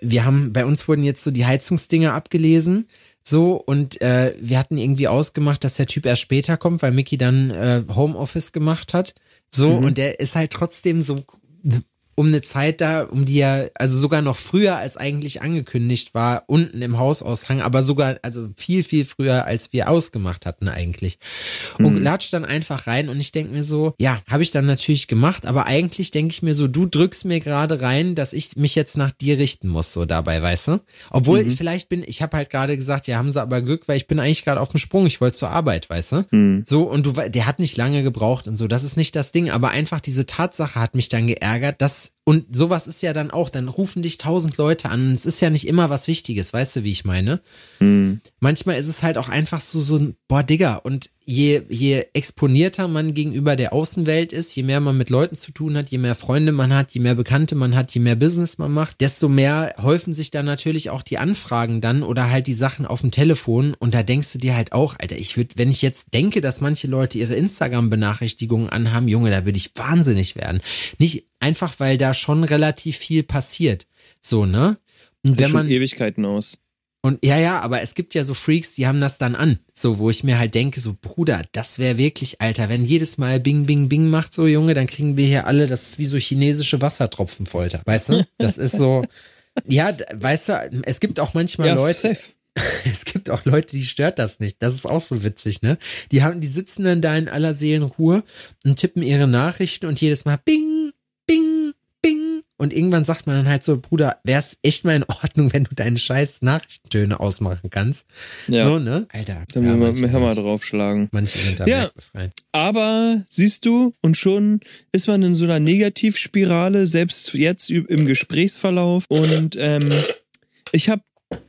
C: wir haben, bei uns wurden jetzt so die Heizungsdinger abgelesen so, und äh, wir hatten irgendwie ausgemacht, dass der Typ erst später kommt, weil Mickey dann äh, Homeoffice gemacht hat. So, mhm. und der ist halt trotzdem so um eine Zeit da, um die er, also sogar noch früher als eigentlich angekündigt war, unten im Hausaushang, aber sogar, also viel, viel früher, als wir ausgemacht hatten eigentlich. Und mhm. latscht dann einfach rein und ich denke mir so, ja, habe ich dann natürlich gemacht, aber eigentlich denke ich mir so, du drückst mir gerade rein, dass ich mich jetzt nach dir richten muss, so dabei, weißt du? Obwohl mhm. ich vielleicht bin, ich habe halt gerade gesagt, ja, haben sie aber Glück, weil ich bin eigentlich gerade auf dem Sprung, ich wollte zur Arbeit, weißt du? Mhm. So, und du, der hat nicht lange gebraucht und so, das ist nicht das Ding, aber einfach diese Tatsache hat mich dann geärgert, dass it's und sowas ist ja dann auch, dann rufen dich tausend Leute an. Es ist ja nicht immer was Wichtiges, weißt du, wie ich meine? Mhm. Manchmal ist es halt auch einfach so, so ein, boah, Digga, und je, je exponierter man gegenüber der Außenwelt ist, je mehr man mit Leuten zu tun hat, je mehr Freunde man hat, je mehr Bekannte man hat, je mehr Business man macht, desto mehr häufen sich dann natürlich auch die Anfragen dann oder halt die Sachen auf dem Telefon und da denkst du dir halt auch, Alter, ich würde, wenn ich jetzt denke, dass manche Leute ihre Instagram-Benachrichtigungen anhaben, Junge, da würde ich wahnsinnig werden. Nicht einfach, weil da schon relativ viel passiert. So, ne?
B: Und wenn man Ewigkeiten aus.
C: Und ja, ja, aber es gibt ja so Freaks, die haben das dann an. So, wo ich mir halt denke, so, Bruder, das wäre wirklich, Alter, wenn jedes Mal Bing, Bing, Bing macht, so Junge, dann kriegen wir hier alle, das ist wie so chinesische Wassertropfenfolter. Weißt du? Das ist so, ja, weißt du, es gibt auch manchmal ja, Leute. Safe. *laughs* Es gibt auch Leute, die stört das nicht. Das ist auch so witzig, ne? Die haben, die sitzen dann da in aller Seelenruhe und tippen ihre Nachrichten und jedes Mal Bing, Bing, und irgendwann sagt man dann halt so, Bruder, wär's echt mal in Ordnung, wenn du deine scheiß Nachrichtentöne ausmachen kannst. Ja. So, ne?
B: Alter. Dann ja, wir mit Hammer draufschlagen.
C: Manche sind da
B: ja, befreit. Aber siehst du, und schon ist man in so einer Negativspirale, selbst jetzt im Gesprächsverlauf. Und ähm, ich habe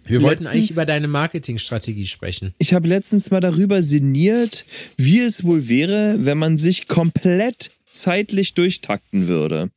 C: wir wollten letztens, eigentlich über deine Marketingstrategie sprechen.
B: Ich habe letztens mal darüber sinniert, wie es wohl wäre, wenn man sich komplett zeitlich durchtakten würde.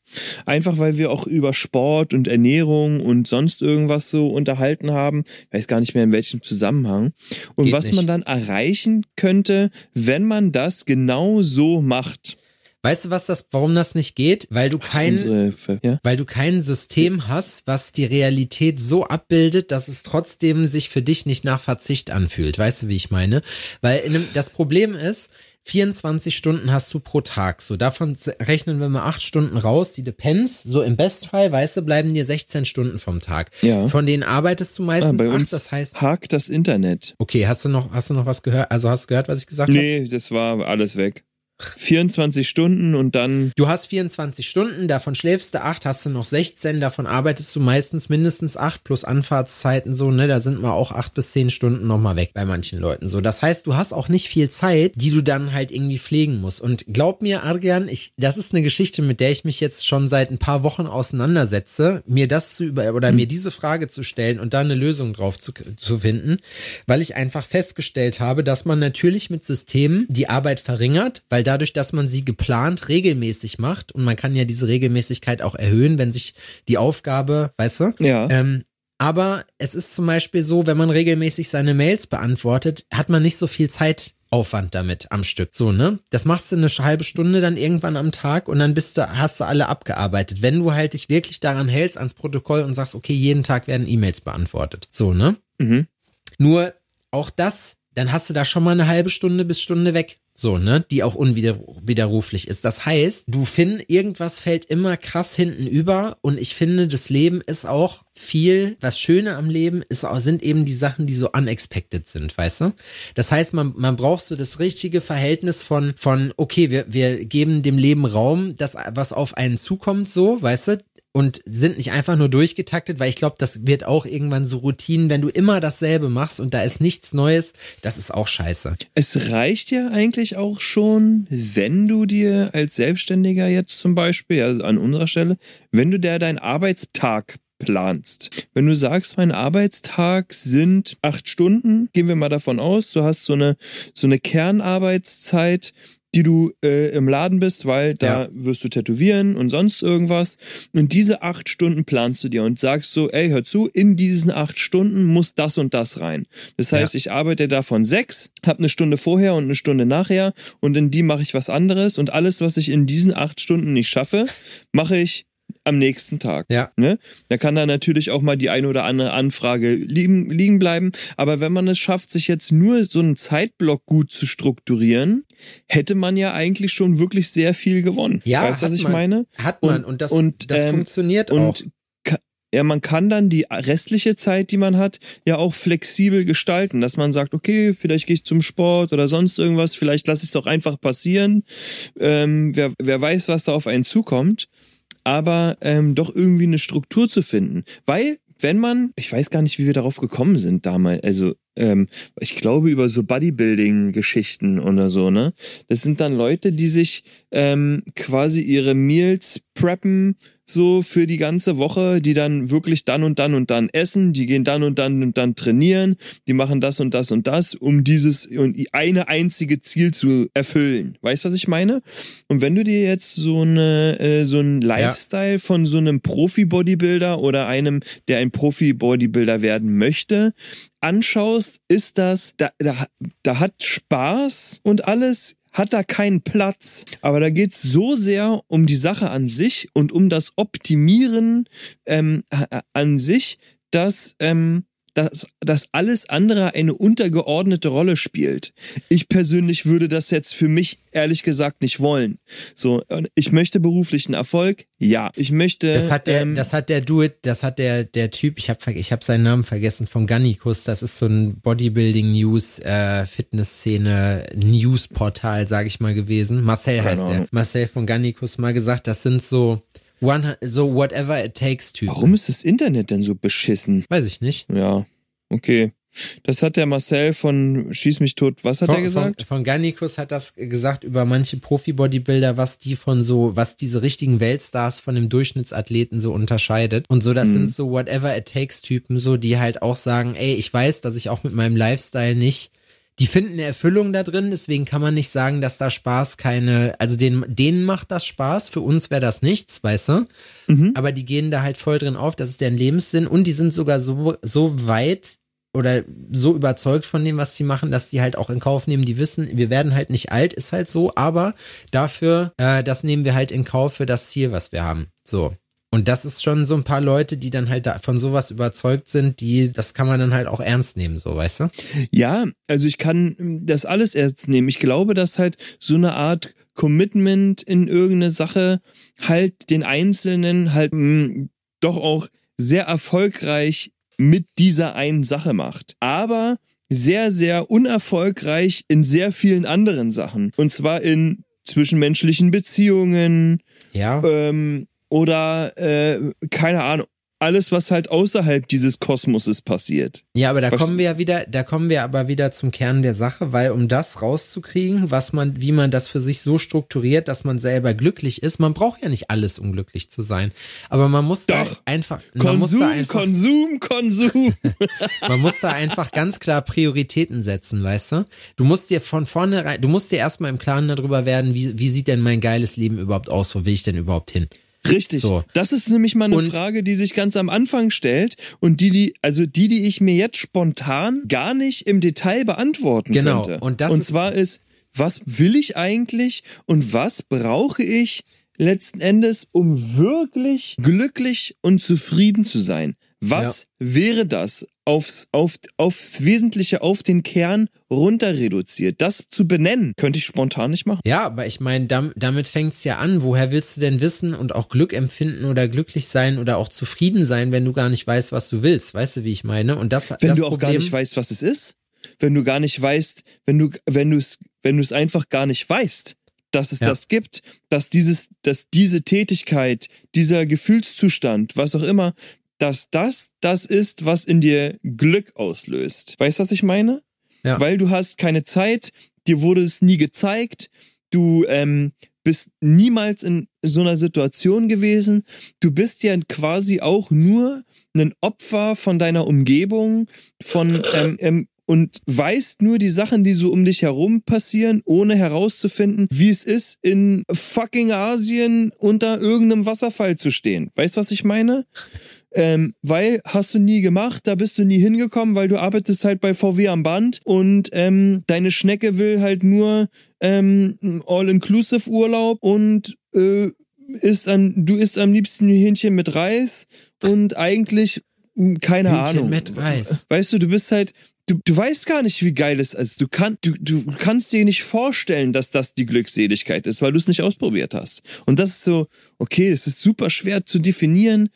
B: Einfach weil wir auch über Sport und Ernährung und sonst irgendwas so unterhalten haben. Ich weiß gar nicht mehr in welchem Zusammenhang. Und Geht was nicht. man dann erreichen könnte, wenn man das genau so macht.
C: Weißt du, was das, warum das nicht geht? Weil du kein, Unsere, ja? weil du kein System hast, was die Realität so abbildet, dass es trotzdem sich für dich nicht nach Verzicht anfühlt. Weißt du, wie ich meine? Weil einem, das Problem ist, 24 Stunden hast du pro Tag. So, davon rechnen wir mal acht Stunden raus. Die Depends, so im Bestfall, weißt du, bleiben dir 16 Stunden vom Tag. Ja. Von denen arbeitest du meistens ah, acht, das heißt.
B: Hakt das Internet.
C: Okay, hast du noch, hast du noch was gehört? Also hast du gehört, was ich gesagt habe?
B: Nee, das war alles weg. 24 Stunden und dann.
C: Du hast 24 Stunden, davon schläfst du acht, hast du noch 16, davon arbeitest du meistens mindestens acht plus Anfahrtszeiten so, ne? Da sind wir auch acht bis zehn Stunden nochmal weg bei manchen Leuten so. Das heißt, du hast auch nicht viel Zeit, die du dann halt irgendwie pflegen musst. Und glaub mir, Argan, ich, das ist eine Geschichte, mit der ich mich jetzt schon seit ein paar Wochen auseinandersetze, mir das zu über oder mhm. mir diese Frage zu stellen und da eine Lösung drauf zu, zu finden, weil ich einfach festgestellt habe, dass man natürlich mit Systemen die Arbeit verringert, weil dadurch, dass man sie geplant regelmäßig macht und man kann ja diese Regelmäßigkeit auch erhöhen, wenn sich die Aufgabe, weißt du,
B: ja.
C: ähm, aber es ist zum Beispiel so, wenn man regelmäßig seine Mails beantwortet, hat man nicht so viel Zeitaufwand damit am Stück. So, ne? Das machst du eine halbe Stunde dann irgendwann am Tag und dann bist du, hast du alle abgearbeitet. Wenn du halt dich wirklich daran hältst ans Protokoll und sagst, okay, jeden Tag werden E-Mails beantwortet. So, ne?
B: Mhm.
C: Nur auch das, dann hast du da schon mal eine halbe Stunde bis Stunde weg. So, ne? Die auch unwiderruflich ist. Das heißt, du findest, irgendwas fällt immer krass hinten über und ich finde, das Leben ist auch viel, das Schöne am Leben ist sind eben die Sachen, die so unexpected sind, weißt du? Das heißt, man, man braucht so das richtige Verhältnis von, von, okay, wir, wir geben dem Leben Raum, das, was auf einen zukommt, so, weißt du? Und sind nicht einfach nur durchgetaktet, weil ich glaube, das wird auch irgendwann so Routinen, wenn du immer dasselbe machst und da ist nichts Neues, das ist auch scheiße.
B: Es reicht ja eigentlich auch schon, wenn du dir als Selbstständiger jetzt zum Beispiel, also an unserer Stelle, wenn du dir deinen Arbeitstag planst. Wenn du sagst, mein Arbeitstag sind acht Stunden, gehen wir mal davon aus, du hast so eine, so eine Kernarbeitszeit, die du äh, im Laden bist, weil da ja. wirst du tätowieren und sonst irgendwas. Und diese acht Stunden planst du dir und sagst so, ey, hör zu, in diesen acht Stunden muss das und das rein. Das heißt, ja. ich arbeite davon sechs, habe eine Stunde vorher und eine Stunde nachher und in die mache ich was anderes und alles, was ich in diesen acht Stunden nicht schaffe, mache ich am nächsten Tag.
C: Ja.
B: Ne? Da kann da natürlich auch mal die eine oder andere Anfrage liegen, liegen bleiben. Aber wenn man es schafft, sich jetzt nur so einen Zeitblock gut zu strukturieren, hätte man ja eigentlich schon wirklich sehr viel gewonnen.
C: Ja,
B: weißt du, was ich
C: man,
B: meine?
C: Hat man und, und das, und, das ähm, funktioniert
B: und
C: auch.
B: Ja, man kann dann die restliche Zeit, die man hat, ja auch flexibel gestalten, dass man sagt, okay, vielleicht gehe ich zum Sport oder sonst irgendwas, vielleicht lasse ich es doch einfach passieren. Ähm, wer, wer weiß, was da auf einen zukommt aber ähm, doch irgendwie eine Struktur zu finden. Weil, wenn man, ich weiß gar nicht, wie wir darauf gekommen sind damals, also ähm, ich glaube über so Bodybuilding-Geschichten oder so, ne? Das sind dann Leute, die sich ähm, quasi ihre Meals preppen so für die ganze Woche, die dann wirklich dann und dann und dann essen, die gehen dann und dann und dann trainieren, die machen das und das und das, um dieses und eine einzige Ziel zu erfüllen. Weißt du, was ich meine? Und wenn du dir jetzt so eine äh, so ein Lifestyle ja. von so einem Profi-Bodybuilder oder einem, der ein Profi-Bodybuilder werden möchte, anschaust, ist das, da, da, da hat Spaß und alles hat da keinen Platz. Aber da geht's so sehr um die Sache an sich und um das Optimieren ähm, an sich, dass ähm, dass, dass alles andere eine untergeordnete Rolle spielt. Ich persönlich würde das jetzt für mich ehrlich gesagt nicht wollen. So, ich möchte beruflichen Erfolg, ja. Ich möchte.
C: Das hat der, ähm, das hat der Do It, das hat der der Typ. Ich habe ich hab seinen Namen vergessen von Gannikus. Das ist so ein Bodybuilding News äh, Fitnessszene News Portal, sage ich mal gewesen. Marcel heißt der. Marcel von Gannikus mal gesagt. Das sind so One, so whatever it takes to.
B: Warum ist das Internet denn so beschissen?
C: Weiß ich nicht.
B: Ja, okay. Das hat der Marcel von Schieß mich tot. Was hat
C: von,
B: er gesagt?
C: Von, von Gannikus hat das gesagt über manche Profi-Bodybuilder, was die von so, was diese richtigen Weltstars von dem Durchschnittsathleten so unterscheidet. Und so, das mhm. sind so whatever it takes Typen, so, die halt auch sagen, ey, ich weiß, dass ich auch mit meinem Lifestyle nicht die finden eine Erfüllung da drin, deswegen kann man nicht sagen, dass da Spaß keine, also denen, denen macht das Spaß, für uns wäre das nichts, weißt du? Mhm. Aber die gehen da halt voll drin auf, das ist deren Lebenssinn und die sind sogar so, so weit oder so überzeugt von dem, was sie machen, dass die halt auch in Kauf nehmen, die wissen, wir werden halt nicht alt, ist halt so, aber dafür, äh, das nehmen wir halt in Kauf für das Ziel, was wir haben. So. Und das ist schon so ein paar Leute, die dann halt von sowas überzeugt sind, die, das kann man dann halt auch ernst nehmen, so, weißt du?
B: Ja, also ich kann das alles ernst nehmen. Ich glaube, dass halt so eine Art Commitment in irgendeine Sache halt den Einzelnen halt mh, hm, doch auch sehr erfolgreich mit dieser einen Sache macht. Aber sehr, sehr unerfolgreich in sehr vielen anderen Sachen. Und zwar in zwischenmenschlichen Beziehungen
C: Ja.
B: ähm, oder äh, keine Ahnung, alles, was halt außerhalb dieses Kosmoses passiert.
C: Ja, aber da
B: Verste-
C: kommen wir ja wieder, da kommen wir aber wieder zum Kern der Sache, weil um das rauszukriegen, was man, wie man das für sich so strukturiert, dass man selber glücklich ist, man braucht ja nicht alles, um glücklich zu sein. Aber man muss da
B: Doch.
C: einfach, man muss
B: Konsum,
C: da einfach,
B: Konsum, Konsum. *laughs* *laughs*
C: man muss da einfach ganz klar Prioritäten setzen, weißt du? Du musst dir von vornherein, du musst dir erstmal im Klaren darüber werden, wie, wie sieht denn mein geiles Leben überhaupt aus, wo will ich denn überhaupt hin?
B: Richtig.
C: So.
B: Das ist nämlich mal eine
C: Und-
B: Frage, die sich ganz am Anfang stellt und die, die, also die, die ich mir jetzt spontan gar nicht im Detail beantworten
C: Genau.
B: könnte.
C: Und das
B: und zwar ist, was will ich eigentlich und was brauche ich letzten Endes, um wirklich glücklich und zufrieden zu sein? Was wäre das aufs, auf, aufs Wesentliche, auf den Kern runter reduziert? Das zu benennen, könnte ich spontan nicht machen.
C: Ja, aber ich meine, dam, damit fängt's ja an. Woher willst du denn wissen und auch Glück empfinden oder glücklich sein oder auch zufrieden sein, wenn du gar nicht weißt, was du willst? Weißt du, wie ich meine? Und das,
B: Wenn
C: das
B: du auch
C: Problem,
B: gar nicht weißt, was es ist. Wenn du gar nicht weißt, wenn du, wenn du es, wenn du es einfach gar nicht weißt, dass es
C: Ja.
B: das gibt, dass dieses, dass diese Tätigkeit, dieser Gefühlszustand, was auch immer, dass das das ist, was in dir Glück auslöst. Weißt du, was ich meine?
C: Ja.
B: Weil du hast keine Zeit, dir wurde es nie gezeigt, du ähm, bist niemals in so einer Situation gewesen. Du bist ja quasi auch nur ein Opfer von deiner Umgebung, von ähm, ähm, und weißt nur die Sachen, die so um dich herum passieren, ohne herauszufinden, wie es ist, in fucking Asien unter irgendeinem Wasserfall zu stehen. Weißt du, was ich meine? Ähm, weil hast du nie gemacht, da bist du nie hingekommen, weil du arbeitest halt bei VW am Band und ähm, deine Schnecke will halt nur ähm, All-Inclusive-Urlaub und äh, isst am, du isst am liebsten Hähnchen mit Reis und eigentlich mh, keine
C: Hühnchen
B: Ahnung.
C: mit Reis.
B: Weißt du, du bist halt, du, du weißt gar nicht, wie geil es ist. Du, kann, du, du kannst dir nicht vorstellen, dass das die Glückseligkeit ist, weil du es nicht ausprobiert hast. Und das ist so, okay, es ist super schwer zu definieren,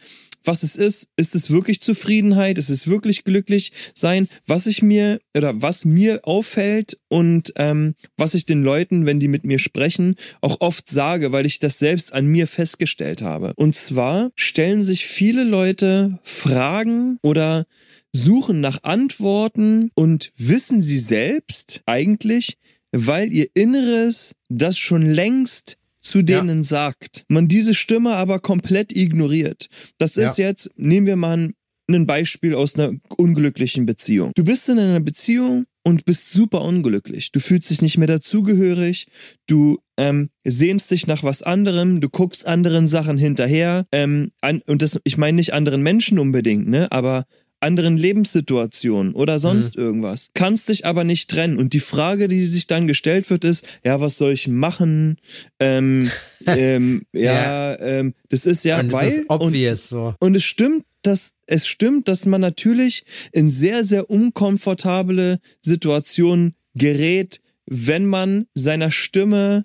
B: was es ist. Ist es wirklich Zufriedenheit? Ist es wirklich glücklich sein? Was ich mir oder was mir auffällt und ähm, was ich den Leuten, wenn die mit mir sprechen, auch oft sage, weil ich das selbst an mir festgestellt habe. Und zwar stellen sich viele Leute Fragen oder suchen nach Antworten und wissen sie selbst eigentlich, weil ihr Inneres das schon längst zu denen sagt. Man diese Stimme aber komplett ignoriert. Das ist jetzt, nehmen wir mal ein, ein Beispiel aus einer unglücklichen Beziehung. Du bist in einer Beziehung und bist super unglücklich. Du fühlst dich nicht mehr dazugehörig. Du ähm, sehnst dich nach was anderem. Du guckst anderen Sachen hinterher. Ähm, an, und das, ich meine nicht anderen Menschen unbedingt, ne, aber anderen Lebenssituationen oder sonst irgendwas. Kannst dich aber nicht trennen. Und die Frage, die sich dann gestellt wird, ist, ja, was soll ich machen? Ähm, *laughs* ähm, ja, ähm, das ist ja,
C: und
B: weil.
C: ist obvious so.
B: Und, und es stimmt, dass es stimmt, dass man natürlich in sehr, sehr unkomfortable Situationen gerät, wenn man seiner Stimme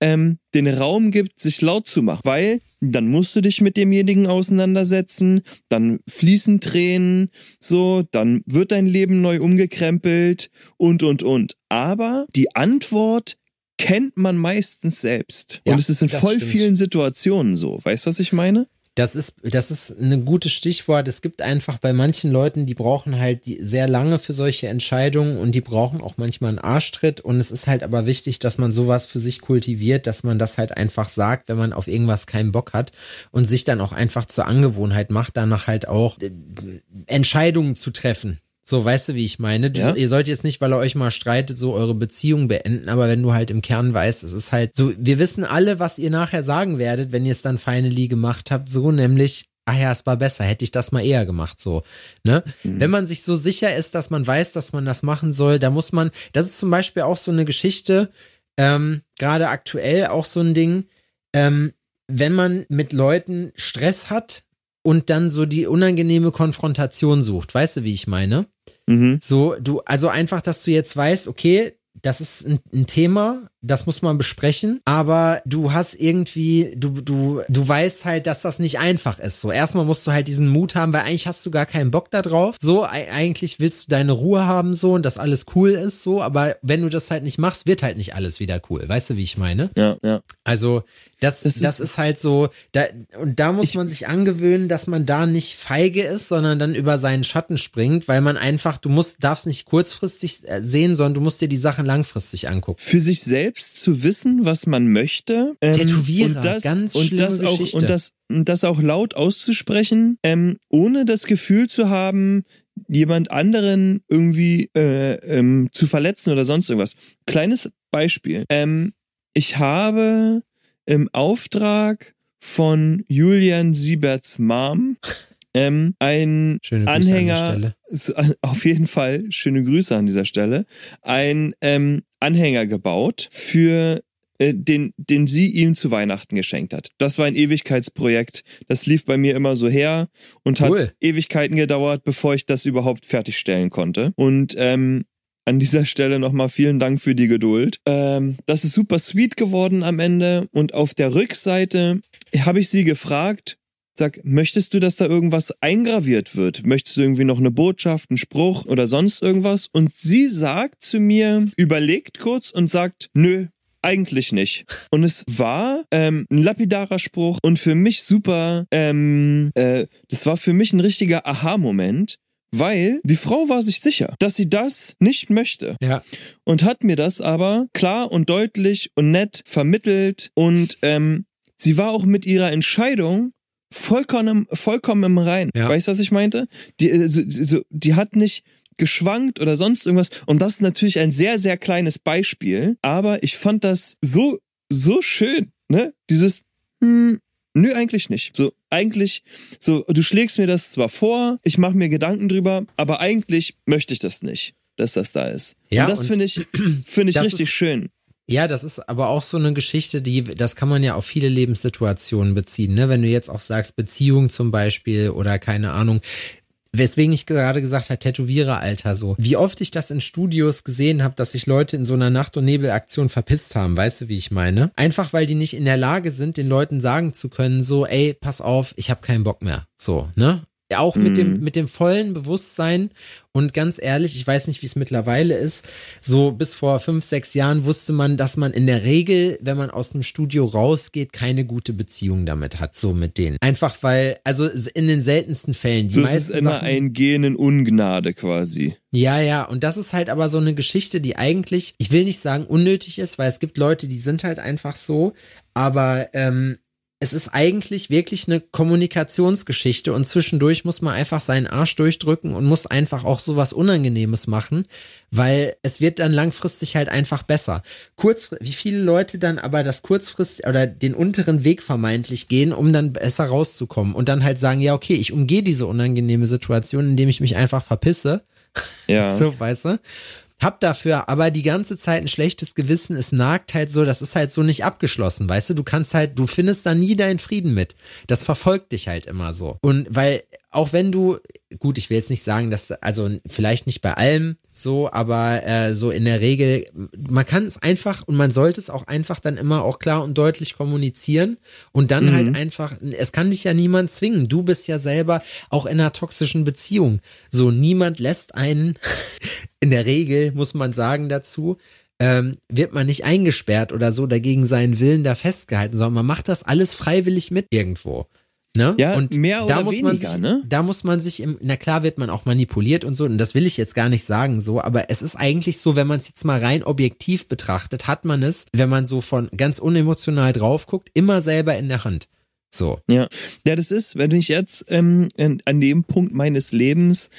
B: ähm, den Raum gibt, sich laut zu machen. Weil dann musst du dich mit demjenigen auseinandersetzen, dann fließen Tränen, so, dann wird dein Leben neu umgekrempelt und, und, und. Aber die Antwort kennt man meistens selbst.
C: Ja,
B: und es ist in voll
C: stimmt.
B: vielen Situationen so. Weißt du, was ich meine?
C: Das ist, das ist ein gutes Stichwort. Es gibt einfach bei manchen Leuten, die brauchen halt sehr lange für solche Entscheidungen und die brauchen auch manchmal einen Arschtritt. Und es ist halt aber wichtig, dass man sowas für sich kultiviert, dass man das halt einfach sagt, wenn man auf irgendwas keinen Bock hat und sich dann auch einfach zur Angewohnheit macht, danach halt auch äh, Entscheidungen zu treffen. So, weißt du, wie ich meine? Du,
B: Ja.
C: Ihr sollt jetzt nicht, weil ihr euch mal streitet, so eure Beziehung beenden, aber wenn du halt im Kern weißt, es ist halt so, wir wissen alle, was ihr nachher sagen werdet, wenn ihr es dann finally gemacht habt, so nämlich, ach ja, es war besser, hätte ich das mal eher gemacht, so, ne? Wenn man sich so sicher ist, dass man weiß, dass man das machen soll, da muss man, das ist zum Beispiel auch so eine Geschichte, ähm, gerade aktuell auch so ein Ding, ähm, wenn man mit Leuten Stress hat und dann so die unangenehme Konfrontation sucht, weißt du, wie ich meine?
B: Mhm.
C: So, du, also einfach, dass du jetzt weißt, okay, das ist ein, ein Thema, das muss man besprechen, aber du hast irgendwie, du, du, du weißt halt, dass das nicht einfach ist. So, erstmal musst du halt diesen Mut haben, weil eigentlich hast du gar keinen Bock da drauf. So, eigentlich willst du deine Ruhe haben, so, und dass alles cool ist, so, aber wenn du das halt nicht machst, wird halt nicht alles wieder cool. Weißt du, wie ich meine?
B: Ja, ja.
C: Also, das, das, das ist, ist, halt so, da, und da muss ich, man sich angewöhnen, dass man da nicht feige ist, sondern dann über seinen Schatten springt, weil man einfach, du musst, darfst nicht kurzfristig äh, sehen, sondern du musst dir die Sachen langfristig angucken.
B: Für sich selbst zu wissen, was man möchte.
C: Ähm, Tätowierer, und das, ganz und das
B: auch, und das, das auch laut auszusprechen, ähm, ohne das Gefühl zu haben, jemand anderen irgendwie äh, ähm, zu verletzen oder sonst irgendwas. Kleines Beispiel. Ähm, ich habe im Auftrag von Julian Sieberts Mom ähm, ein Anhänger, auf jeden Fall, schöne Grüße an dieser Stelle, ein ähm, Anhänger gebaut für äh, den, den sie ihm zu Weihnachten geschenkt hat. Das war ein Ewigkeitsprojekt. Das lief bei mir immer so her und cool. hat Ewigkeiten gedauert, bevor ich das überhaupt fertigstellen konnte. Und ähm, an dieser Stelle nochmal vielen Dank für die Geduld. Ähm, das ist super sweet geworden am Ende. Und auf der Rückseite habe ich sie gefragt, sag, möchtest du, dass da irgendwas eingraviert wird? Möchtest du irgendwie noch eine Botschaft, einen Spruch oder sonst irgendwas? Und sie sagt zu mir, überlegt kurz und sagt, nö, eigentlich nicht. Und es war ähm, ein lapidarer Spruch und für mich super, ähm, äh, das war für mich ein richtiger Aha-Moment, weil die Frau war sich sicher, dass sie das nicht möchte.
C: Ja.
B: Und hat mir das aber klar und deutlich und nett vermittelt und ähm, sie war auch mit ihrer Entscheidung vollkommen, vollkommen im Rein. Ja. Weißt du, was ich meinte? Die, äh, so, so, die hat nicht geschwankt oder sonst irgendwas. Und das ist natürlich ein sehr, sehr kleines Beispiel. Aber ich fand das so, so schön, ne? Dieses, hm, Nö, eigentlich nicht. So, eigentlich, so, du schlägst mir das zwar vor, ich mache mir Gedanken drüber, aber eigentlich möchte ich das nicht, dass das da ist. Ja, und das finde ich, *clears throat* finde ich richtig ist, schön.
C: Ja, das ist aber auch so eine Geschichte, die, das kann man ja auf viele Lebenssituationen beziehen, ne? Wenn du jetzt auch sagst, Beziehung zum Beispiel oder keine Ahnung, Weswegen ich gerade gesagt habe, Tätowiereralter so. Wie oft ich das in Studios gesehen habe, dass sich Leute in so einer Nacht- und Nebelaktion verpisst haben, weißt du, wie ich meine? Einfach weil die nicht in der Lage sind, den Leuten sagen zu können, so, ey, pass auf, ich habe keinen Bock mehr. So, ne? Auch mit dem, mhm. mit dem vollen Bewusstsein. Und ganz ehrlich, ich weiß nicht, wie es mittlerweile ist. So bis vor fünf, sechs Jahren wusste man, dass man in der Regel, wenn man aus dem Studio rausgeht, keine gute Beziehung damit hat, so mit denen. Einfach weil, also in den seltensten Fällen.
B: Die so meisten ist immer Sachen, ein Gehen in Ungnade quasi.
C: Ja, ja. Und das ist halt aber so eine Geschichte, die eigentlich, ich will nicht sagen unnötig ist, weil es gibt Leute, die sind halt einfach so. Aber ähm, es ist eigentlich wirklich eine Kommunikationsgeschichte und zwischendurch muss man einfach seinen Arsch durchdrücken und muss einfach auch sowas Unangenehmes machen, weil es wird dann langfristig halt einfach besser. Kurz, wie viele Leute dann aber das kurzfristig oder den unteren Weg vermeintlich gehen, um dann besser rauszukommen und dann halt sagen, ja, okay, ich umgehe diese unangenehme Situation, indem ich mich einfach verpisse.
B: Ja. *laughs*
C: so, weißt du? Hab dafür aber die ganze Zeit ein schlechtes Gewissen. Es nagt halt so, das ist halt so nicht abgeschlossen, weißt du? Du kannst halt, du findest da nie deinen Frieden mit. Das verfolgt dich halt immer so. Und weil auch wenn du, gut, ich will jetzt nicht sagen, dass, also vielleicht nicht bei allem so, aber äh, so in der Regel, man kann es einfach und man sollte es auch einfach dann immer auch klar und deutlich kommunizieren und dann halt mhm. halt einfach, es kann dich ja niemand zwingen. Du bist ja selber auch in einer toxischen Beziehung. So, niemand lässt einen, *laughs* in der Regel muss man sagen dazu, ähm, wird man nicht eingesperrt oder so dagegen seinen Willen da festgehalten, sondern man macht das alles freiwillig mit irgendwo. Ne?
B: Ja, und mehr oder
C: da muss
B: weniger,
C: man sich,
B: ne?
C: Da muss man sich im, na klar wird man auch manipuliert und so, und das will ich jetzt gar nicht sagen so, aber es ist eigentlich so, wenn man es jetzt mal rein objektiv betrachtet, hat man es, wenn man so von ganz unemotional drauf guckt, immer selber in der Hand. So.
B: Ja. Ja, das ist, wenn ich jetzt ähm, an dem Punkt meines Lebens,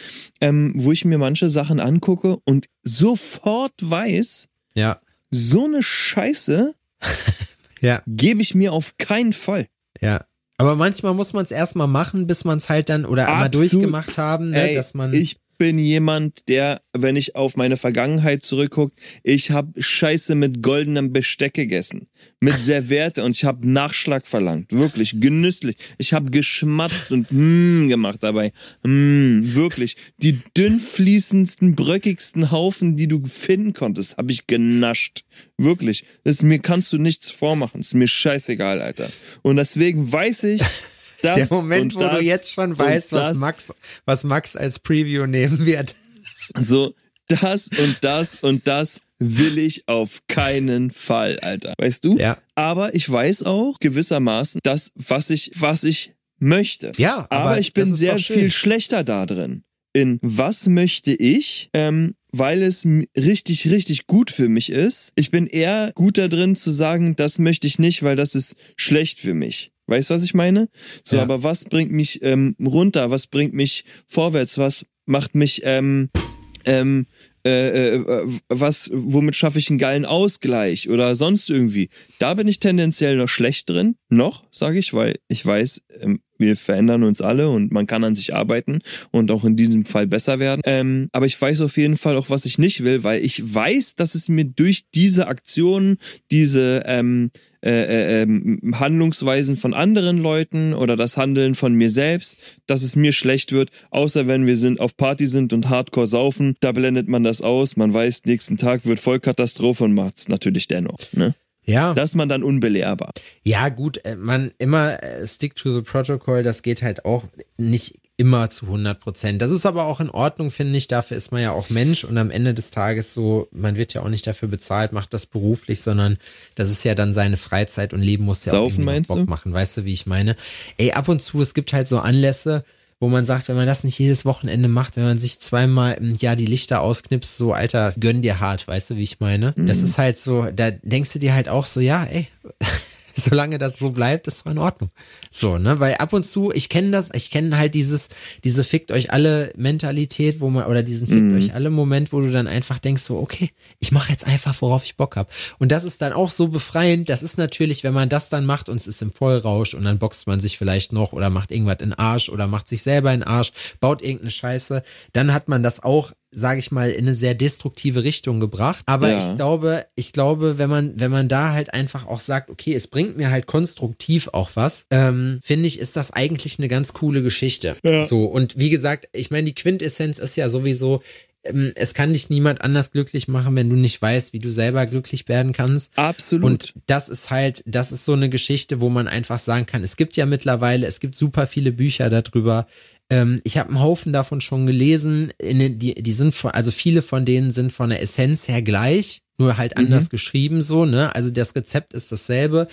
B: ähm, wo ich mir manche Sachen angucke und sofort weiß,
C: ja.
B: so eine Scheiße *laughs*
C: ja.
B: gebe ich mir auf keinen Fall.
C: Ja. Aber manchmal muss man es erstmal machen, bis man es halt dann oder einmal durchgemacht haben, ne,
B: Ey,
C: dass man.
B: Ich bin jemand, der, wenn ich auf meine Vergangenheit zurückgucke, ich habe Scheiße mit goldenem Besteck gegessen, mit *laughs* Serviette und ich habe Nachschlag verlangt, wirklich genüsslich. Ich habe geschmatzt und mm gemacht dabei, mm, wirklich. Die dünn fließendsten, bröckigsten Haufen, die du finden konntest, habe ich genascht, wirklich. Das, mir kannst du nichts vormachen, ist mir scheißegal, Alter. Und deswegen weiß ich, *laughs* das
C: Der Moment, wo
B: das
C: du jetzt schon weißt, was. Max, was Max als Preview nehmen wird.
B: So, das und das und das will ich auf keinen Fall, Alter. Weißt du?
C: Ja.
B: Aber ich weiß auch gewissermaßen, das, was ich, was ich möchte.
C: Ja, aber,
B: aber, ich bin sehr viel schlechter da drin. In was möchte ich, ähm, weil es richtig, richtig gut für mich ist. Ich bin eher gut da drin zu sagen, das möchte ich nicht, weil das ist schlecht für mich. Weißt du, was ich meine? So,
C: Ja.
B: aber was bringt mich ähm, runter? Was bringt mich vorwärts? Was macht mich ähm, ähm, äh, äh, was, womit schaffe ich einen geilen Ausgleich oder sonst irgendwie. Da bin ich tendenziell noch schlecht drin, noch, sage ich, weil ich weiß, ähm, wir verändern uns alle und man kann an sich arbeiten und auch in diesem Fall besser werden. Ähm, aber ich weiß auf jeden Fall auch, was ich nicht will, weil ich weiß, dass es mir durch diese Aktionen, diese ähm, äh, äh, ähm, Handlungsweisen von anderen Leuten oder das Handeln von mir selbst, dass es mir schlecht wird, außer wenn wir sind auf Party sind und Hardcore saufen, da blendet man das aus, man weiß, nächsten Tag wird Vollkatastrophe und macht's natürlich dennoch. Ne?
C: Ja.
B: Da ist man dann unbelehrbar.
C: Ja, gut, äh, man immer äh, stick to the protocol, das geht halt auch nicht immer zu 100 Prozent. Das ist aber auch in Ordnung, finde ich. Dafür ist man ja auch Mensch und am Ende des Tages so, man wird ja auch nicht dafür bezahlt, macht das beruflich, sondern das ist ja dann seine Freizeit und Leben muss ja auch
B: Saufen, meinst
C: Bock
B: du?
C: machen. Weißt du, wie ich meine? Ey, ab und zu, es gibt halt so Anlässe, wo man sagt, wenn man das nicht jedes Wochenende macht, wenn man sich zweimal im Jahr die Lichter ausknipst, so, Alter, gönn dir hart, weißt du, wie ich meine? Das
B: Mhm.
C: ist halt so, da denkst du dir halt auch so, ja, ey, *laughs* solange das so bleibt, ist doch in Ordnung. So, ne, weil ab und zu, ich kenne das, ich kenne halt dieses, diese fickt euch alle Mentalität, wo man, oder diesen fickt euch alle Moment, wo du dann einfach denkst so, okay, ich mache jetzt einfach, worauf ich Bock hab. Und das ist dann auch so befreiend, das ist natürlich, wenn man das dann macht und es ist im Vollrausch und dann boxt man sich vielleicht noch oder macht irgendwas in Arsch oder macht sich selber in Arsch, baut irgendeine Scheiße, dann hat man das auch sage ich mal, in eine sehr destruktive Richtung gebracht. Aber
B: Ja.
C: ich glaube, ich glaube, wenn man, wenn man da halt einfach auch sagt, okay, es bringt mir halt konstruktiv auch was, ähm, finde ich, ist das eigentlich eine ganz coole Geschichte.
B: Ja.
C: So, und wie gesagt, ich meine, die Quintessenz ist ja sowieso, ähm, es kann dich niemand anders glücklich machen, wenn du nicht weißt, wie du selber glücklich werden kannst.
B: Absolut.
C: Und das ist halt, das ist so eine Geschichte, wo man einfach sagen kann, es gibt ja mittlerweile, es gibt super viele Bücher darüber. Ähm, ich habe einen Haufen davon schon gelesen. In, die, die sind von, also viele von denen sind von der Essenz her gleich, nur halt anders geschrieben so, ne? Also das Rezept ist dasselbe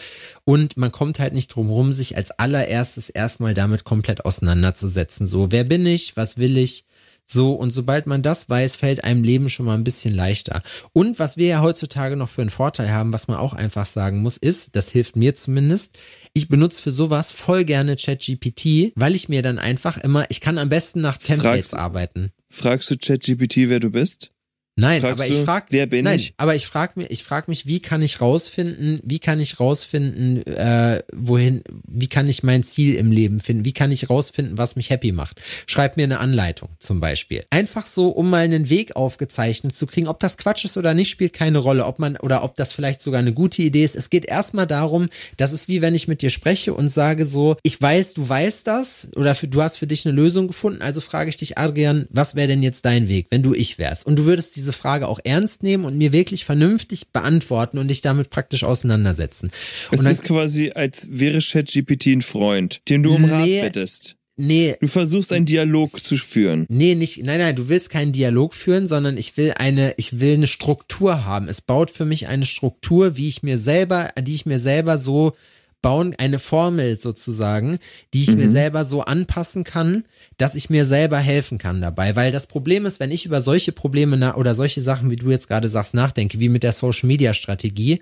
C: und man kommt halt nicht drum rum, sich als allererstes erstmal damit komplett auseinanderzusetzen. So, wer bin ich? Was will ich? So, und sobald man das weiß, fällt einem Leben schon mal ein bisschen leichter. Und was wir ja heutzutage noch für einen Vorteil haben, was man auch einfach sagen muss, ist, das hilft mir zumindest, ich benutze für sowas voll gerne ChatGPT, weil ich mir dann einfach immer, ich kann am besten nach Templates
B: Fragst-
C: arbeiten.
B: Fragst du ChatGPT, wer du bist?
C: Nein,
B: Fragst
C: aber ich
B: du,
C: frag,
B: wer bin
C: nein,
B: ich?
C: aber ich frag mir, ich frag mich, wie kann ich rausfinden, wie kann ich rausfinden, äh, wohin, wie kann ich mein Ziel im Leben finden, wie kann ich rausfinden, was mich happy macht. Schreib mir eine Anleitung zum Beispiel. Einfach so, um mal einen Weg aufgezeichnet zu kriegen, ob das Quatsch ist oder nicht, spielt keine Rolle, ob man oder ob das vielleicht sogar eine gute Idee ist. Es geht erstmal darum, das ist wie wenn ich mit dir spreche und sage so, ich weiß, du weißt das oder für, du hast für dich eine Lösung gefunden, also frage ich dich, Adrian, was wäre denn jetzt dein Weg, wenn du ich wärst? Und du würdest diese Frage auch ernst nehmen und mir wirklich vernünftig beantworten und dich damit praktisch auseinandersetzen.
B: Es ist quasi, als wäre ChatGPT ein Freund, den du um Rat bittest.
C: nee,
B: Du versuchst einen Dialog zu führen.
C: Nee, nicht, nein, nein, du willst keinen Dialog führen, sondern ich will eine, ich will eine Struktur haben. Es baut für mich eine Struktur, wie ich mir selber, die ich mir selber so bauen, eine Formel sozusagen, die ich mir selber so anpassen kann, dass ich mir selber helfen kann dabei. Weil das Problem ist, wenn ich über solche Probleme oder solche Sachen, wie du jetzt gerade sagst, nachdenke, wie mit der Social Media Strategie,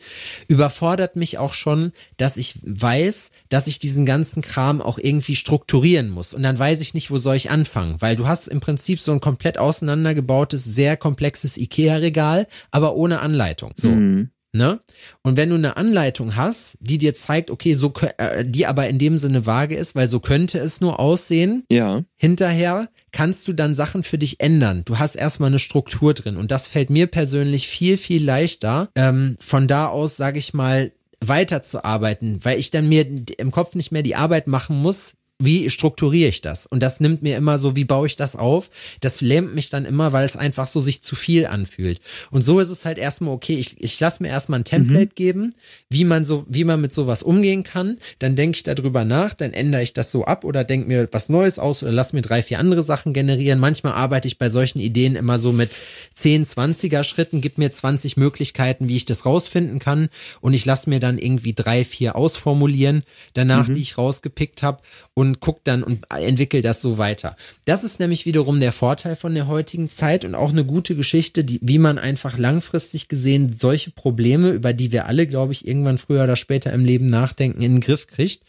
C: überfordert mich auch schon, dass ich weiß, dass ich diesen ganzen Kram auch irgendwie strukturieren muss. Und dann weiß ich nicht, wo soll ich anfangen. Weil du hast im Prinzip so ein komplett auseinandergebautes, sehr komplexes IKEA-Regal, aber ohne Anleitung. So.
B: Mhm.
C: Ne? Und wenn du eine Anleitung hast, die dir zeigt, okay, so äh, die aber in dem Sinne vage ist, weil so könnte es nur aussehen,
B: Ja.
C: hinterher kannst du dann Sachen für dich ändern. Du hast erstmal eine Struktur drin und das fällt mir persönlich viel, viel leichter. Ähm, von da aus, sage ich mal, weiterzuarbeiten, weil ich dann mir im Kopf nicht mehr die Arbeit machen muss, wie strukturiere ich das? Und das nimmt mir immer so, wie baue ich das auf? Das lähmt mich dann immer, weil es einfach so sich zu viel anfühlt. Und so ist es halt erstmal okay, ich, ich lasse mir erstmal ein Template geben, wie man so, wie man mit sowas umgehen kann. Dann denke ich darüber nach, dann ändere ich das so ab oder denke mir was Neues aus oder lass mir drei, vier andere Sachen generieren. Manchmal arbeite ich bei solchen Ideen immer so mit 10, 20er Schritten, gib mir 20 Möglichkeiten, wie ich das rausfinden kann. Und ich lasse mir dann irgendwie drei, vier ausformulieren, danach, die ich rausgepickt habe und guck dann und entwickel das so weiter. Das ist nämlich wiederum der Vorteil von der heutigen Zeit und auch eine gute Geschichte, die, wie man einfach langfristig gesehen solche Probleme, über die wir alle, glaube ich, irgendwann früher oder später im Leben nachdenken, in den Griff kriegt.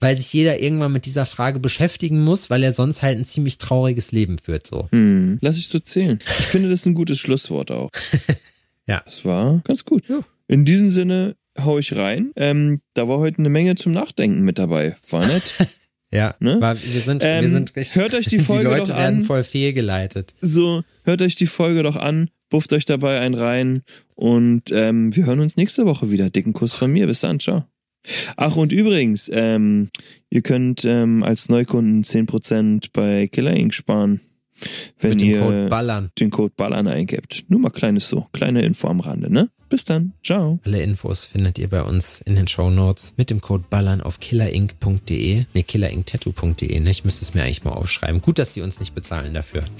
C: Weil sich jeder irgendwann mit dieser Frage beschäftigen muss, weil er sonst halt ein ziemlich trauriges Leben führt, so.
B: Hm. Lass ich so zählen. Ich finde, das ist ein gutes Schlusswort auch. *laughs*
C: Ja.
B: Das war ganz gut.
C: Ja.
B: In diesem Sinne hau ich rein. Ähm, da war heute eine Menge zum Nachdenken mit dabei. War nett. *laughs*
C: Ja,
B: Ne?
C: war, wir sind, wir
B: Ähm,
C: sind richtig.
B: hört euch *laughs* die Folge
C: Leute
B: doch
C: werden
B: an.
C: voll fehlgeleitet.
B: so, hört euch die Folge doch an, bufft euch dabei einen rein und ähm, wir hören uns nächste Woche wieder. Dicken Kuss von mir. Bis dann, ciao. Ach, und übrigens, ähm, ihr könnt ähm, als Neukunden 10% bei Killer Inc. sparen, wenn
C: mit dem
B: ihr
C: Code Ballern.
B: den Code Ballern eingebt. Nur mal kleines so, kleine Info am Rande, ne? Bis dann, ciao.
C: Alle Infos findet ihr bei uns in den Show Notes mit dem Code Ballern auf killerinc.de. Ne, killerinctattoo.de, ne? Ich müsste es mir eigentlich mal aufschreiben. Gut, dass sie uns nicht bezahlen dafür. *laughs*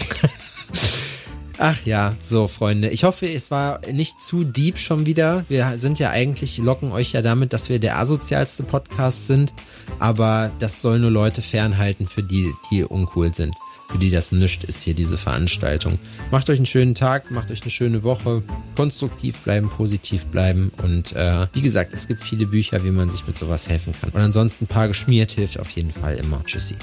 C: Ach ja, so Freunde. Ich hoffe, es war nicht zu deep schon wieder. Wir sind ja eigentlich, locken euch ja damit, dass wir der asozialste Podcast sind. Aber das soll nur Leute fernhalten, für die, die uncool sind. Für die das nischt ist hier diese Veranstaltung. Macht euch einen schönen Tag, macht euch eine schöne Woche. Konstruktiv bleiben, positiv bleiben. Und äh, wie gesagt, es gibt viele Bücher, wie man sich mit sowas helfen kann. Und ansonsten ein paar geschmiert hilft auf jeden Fall immer. Tschüssi.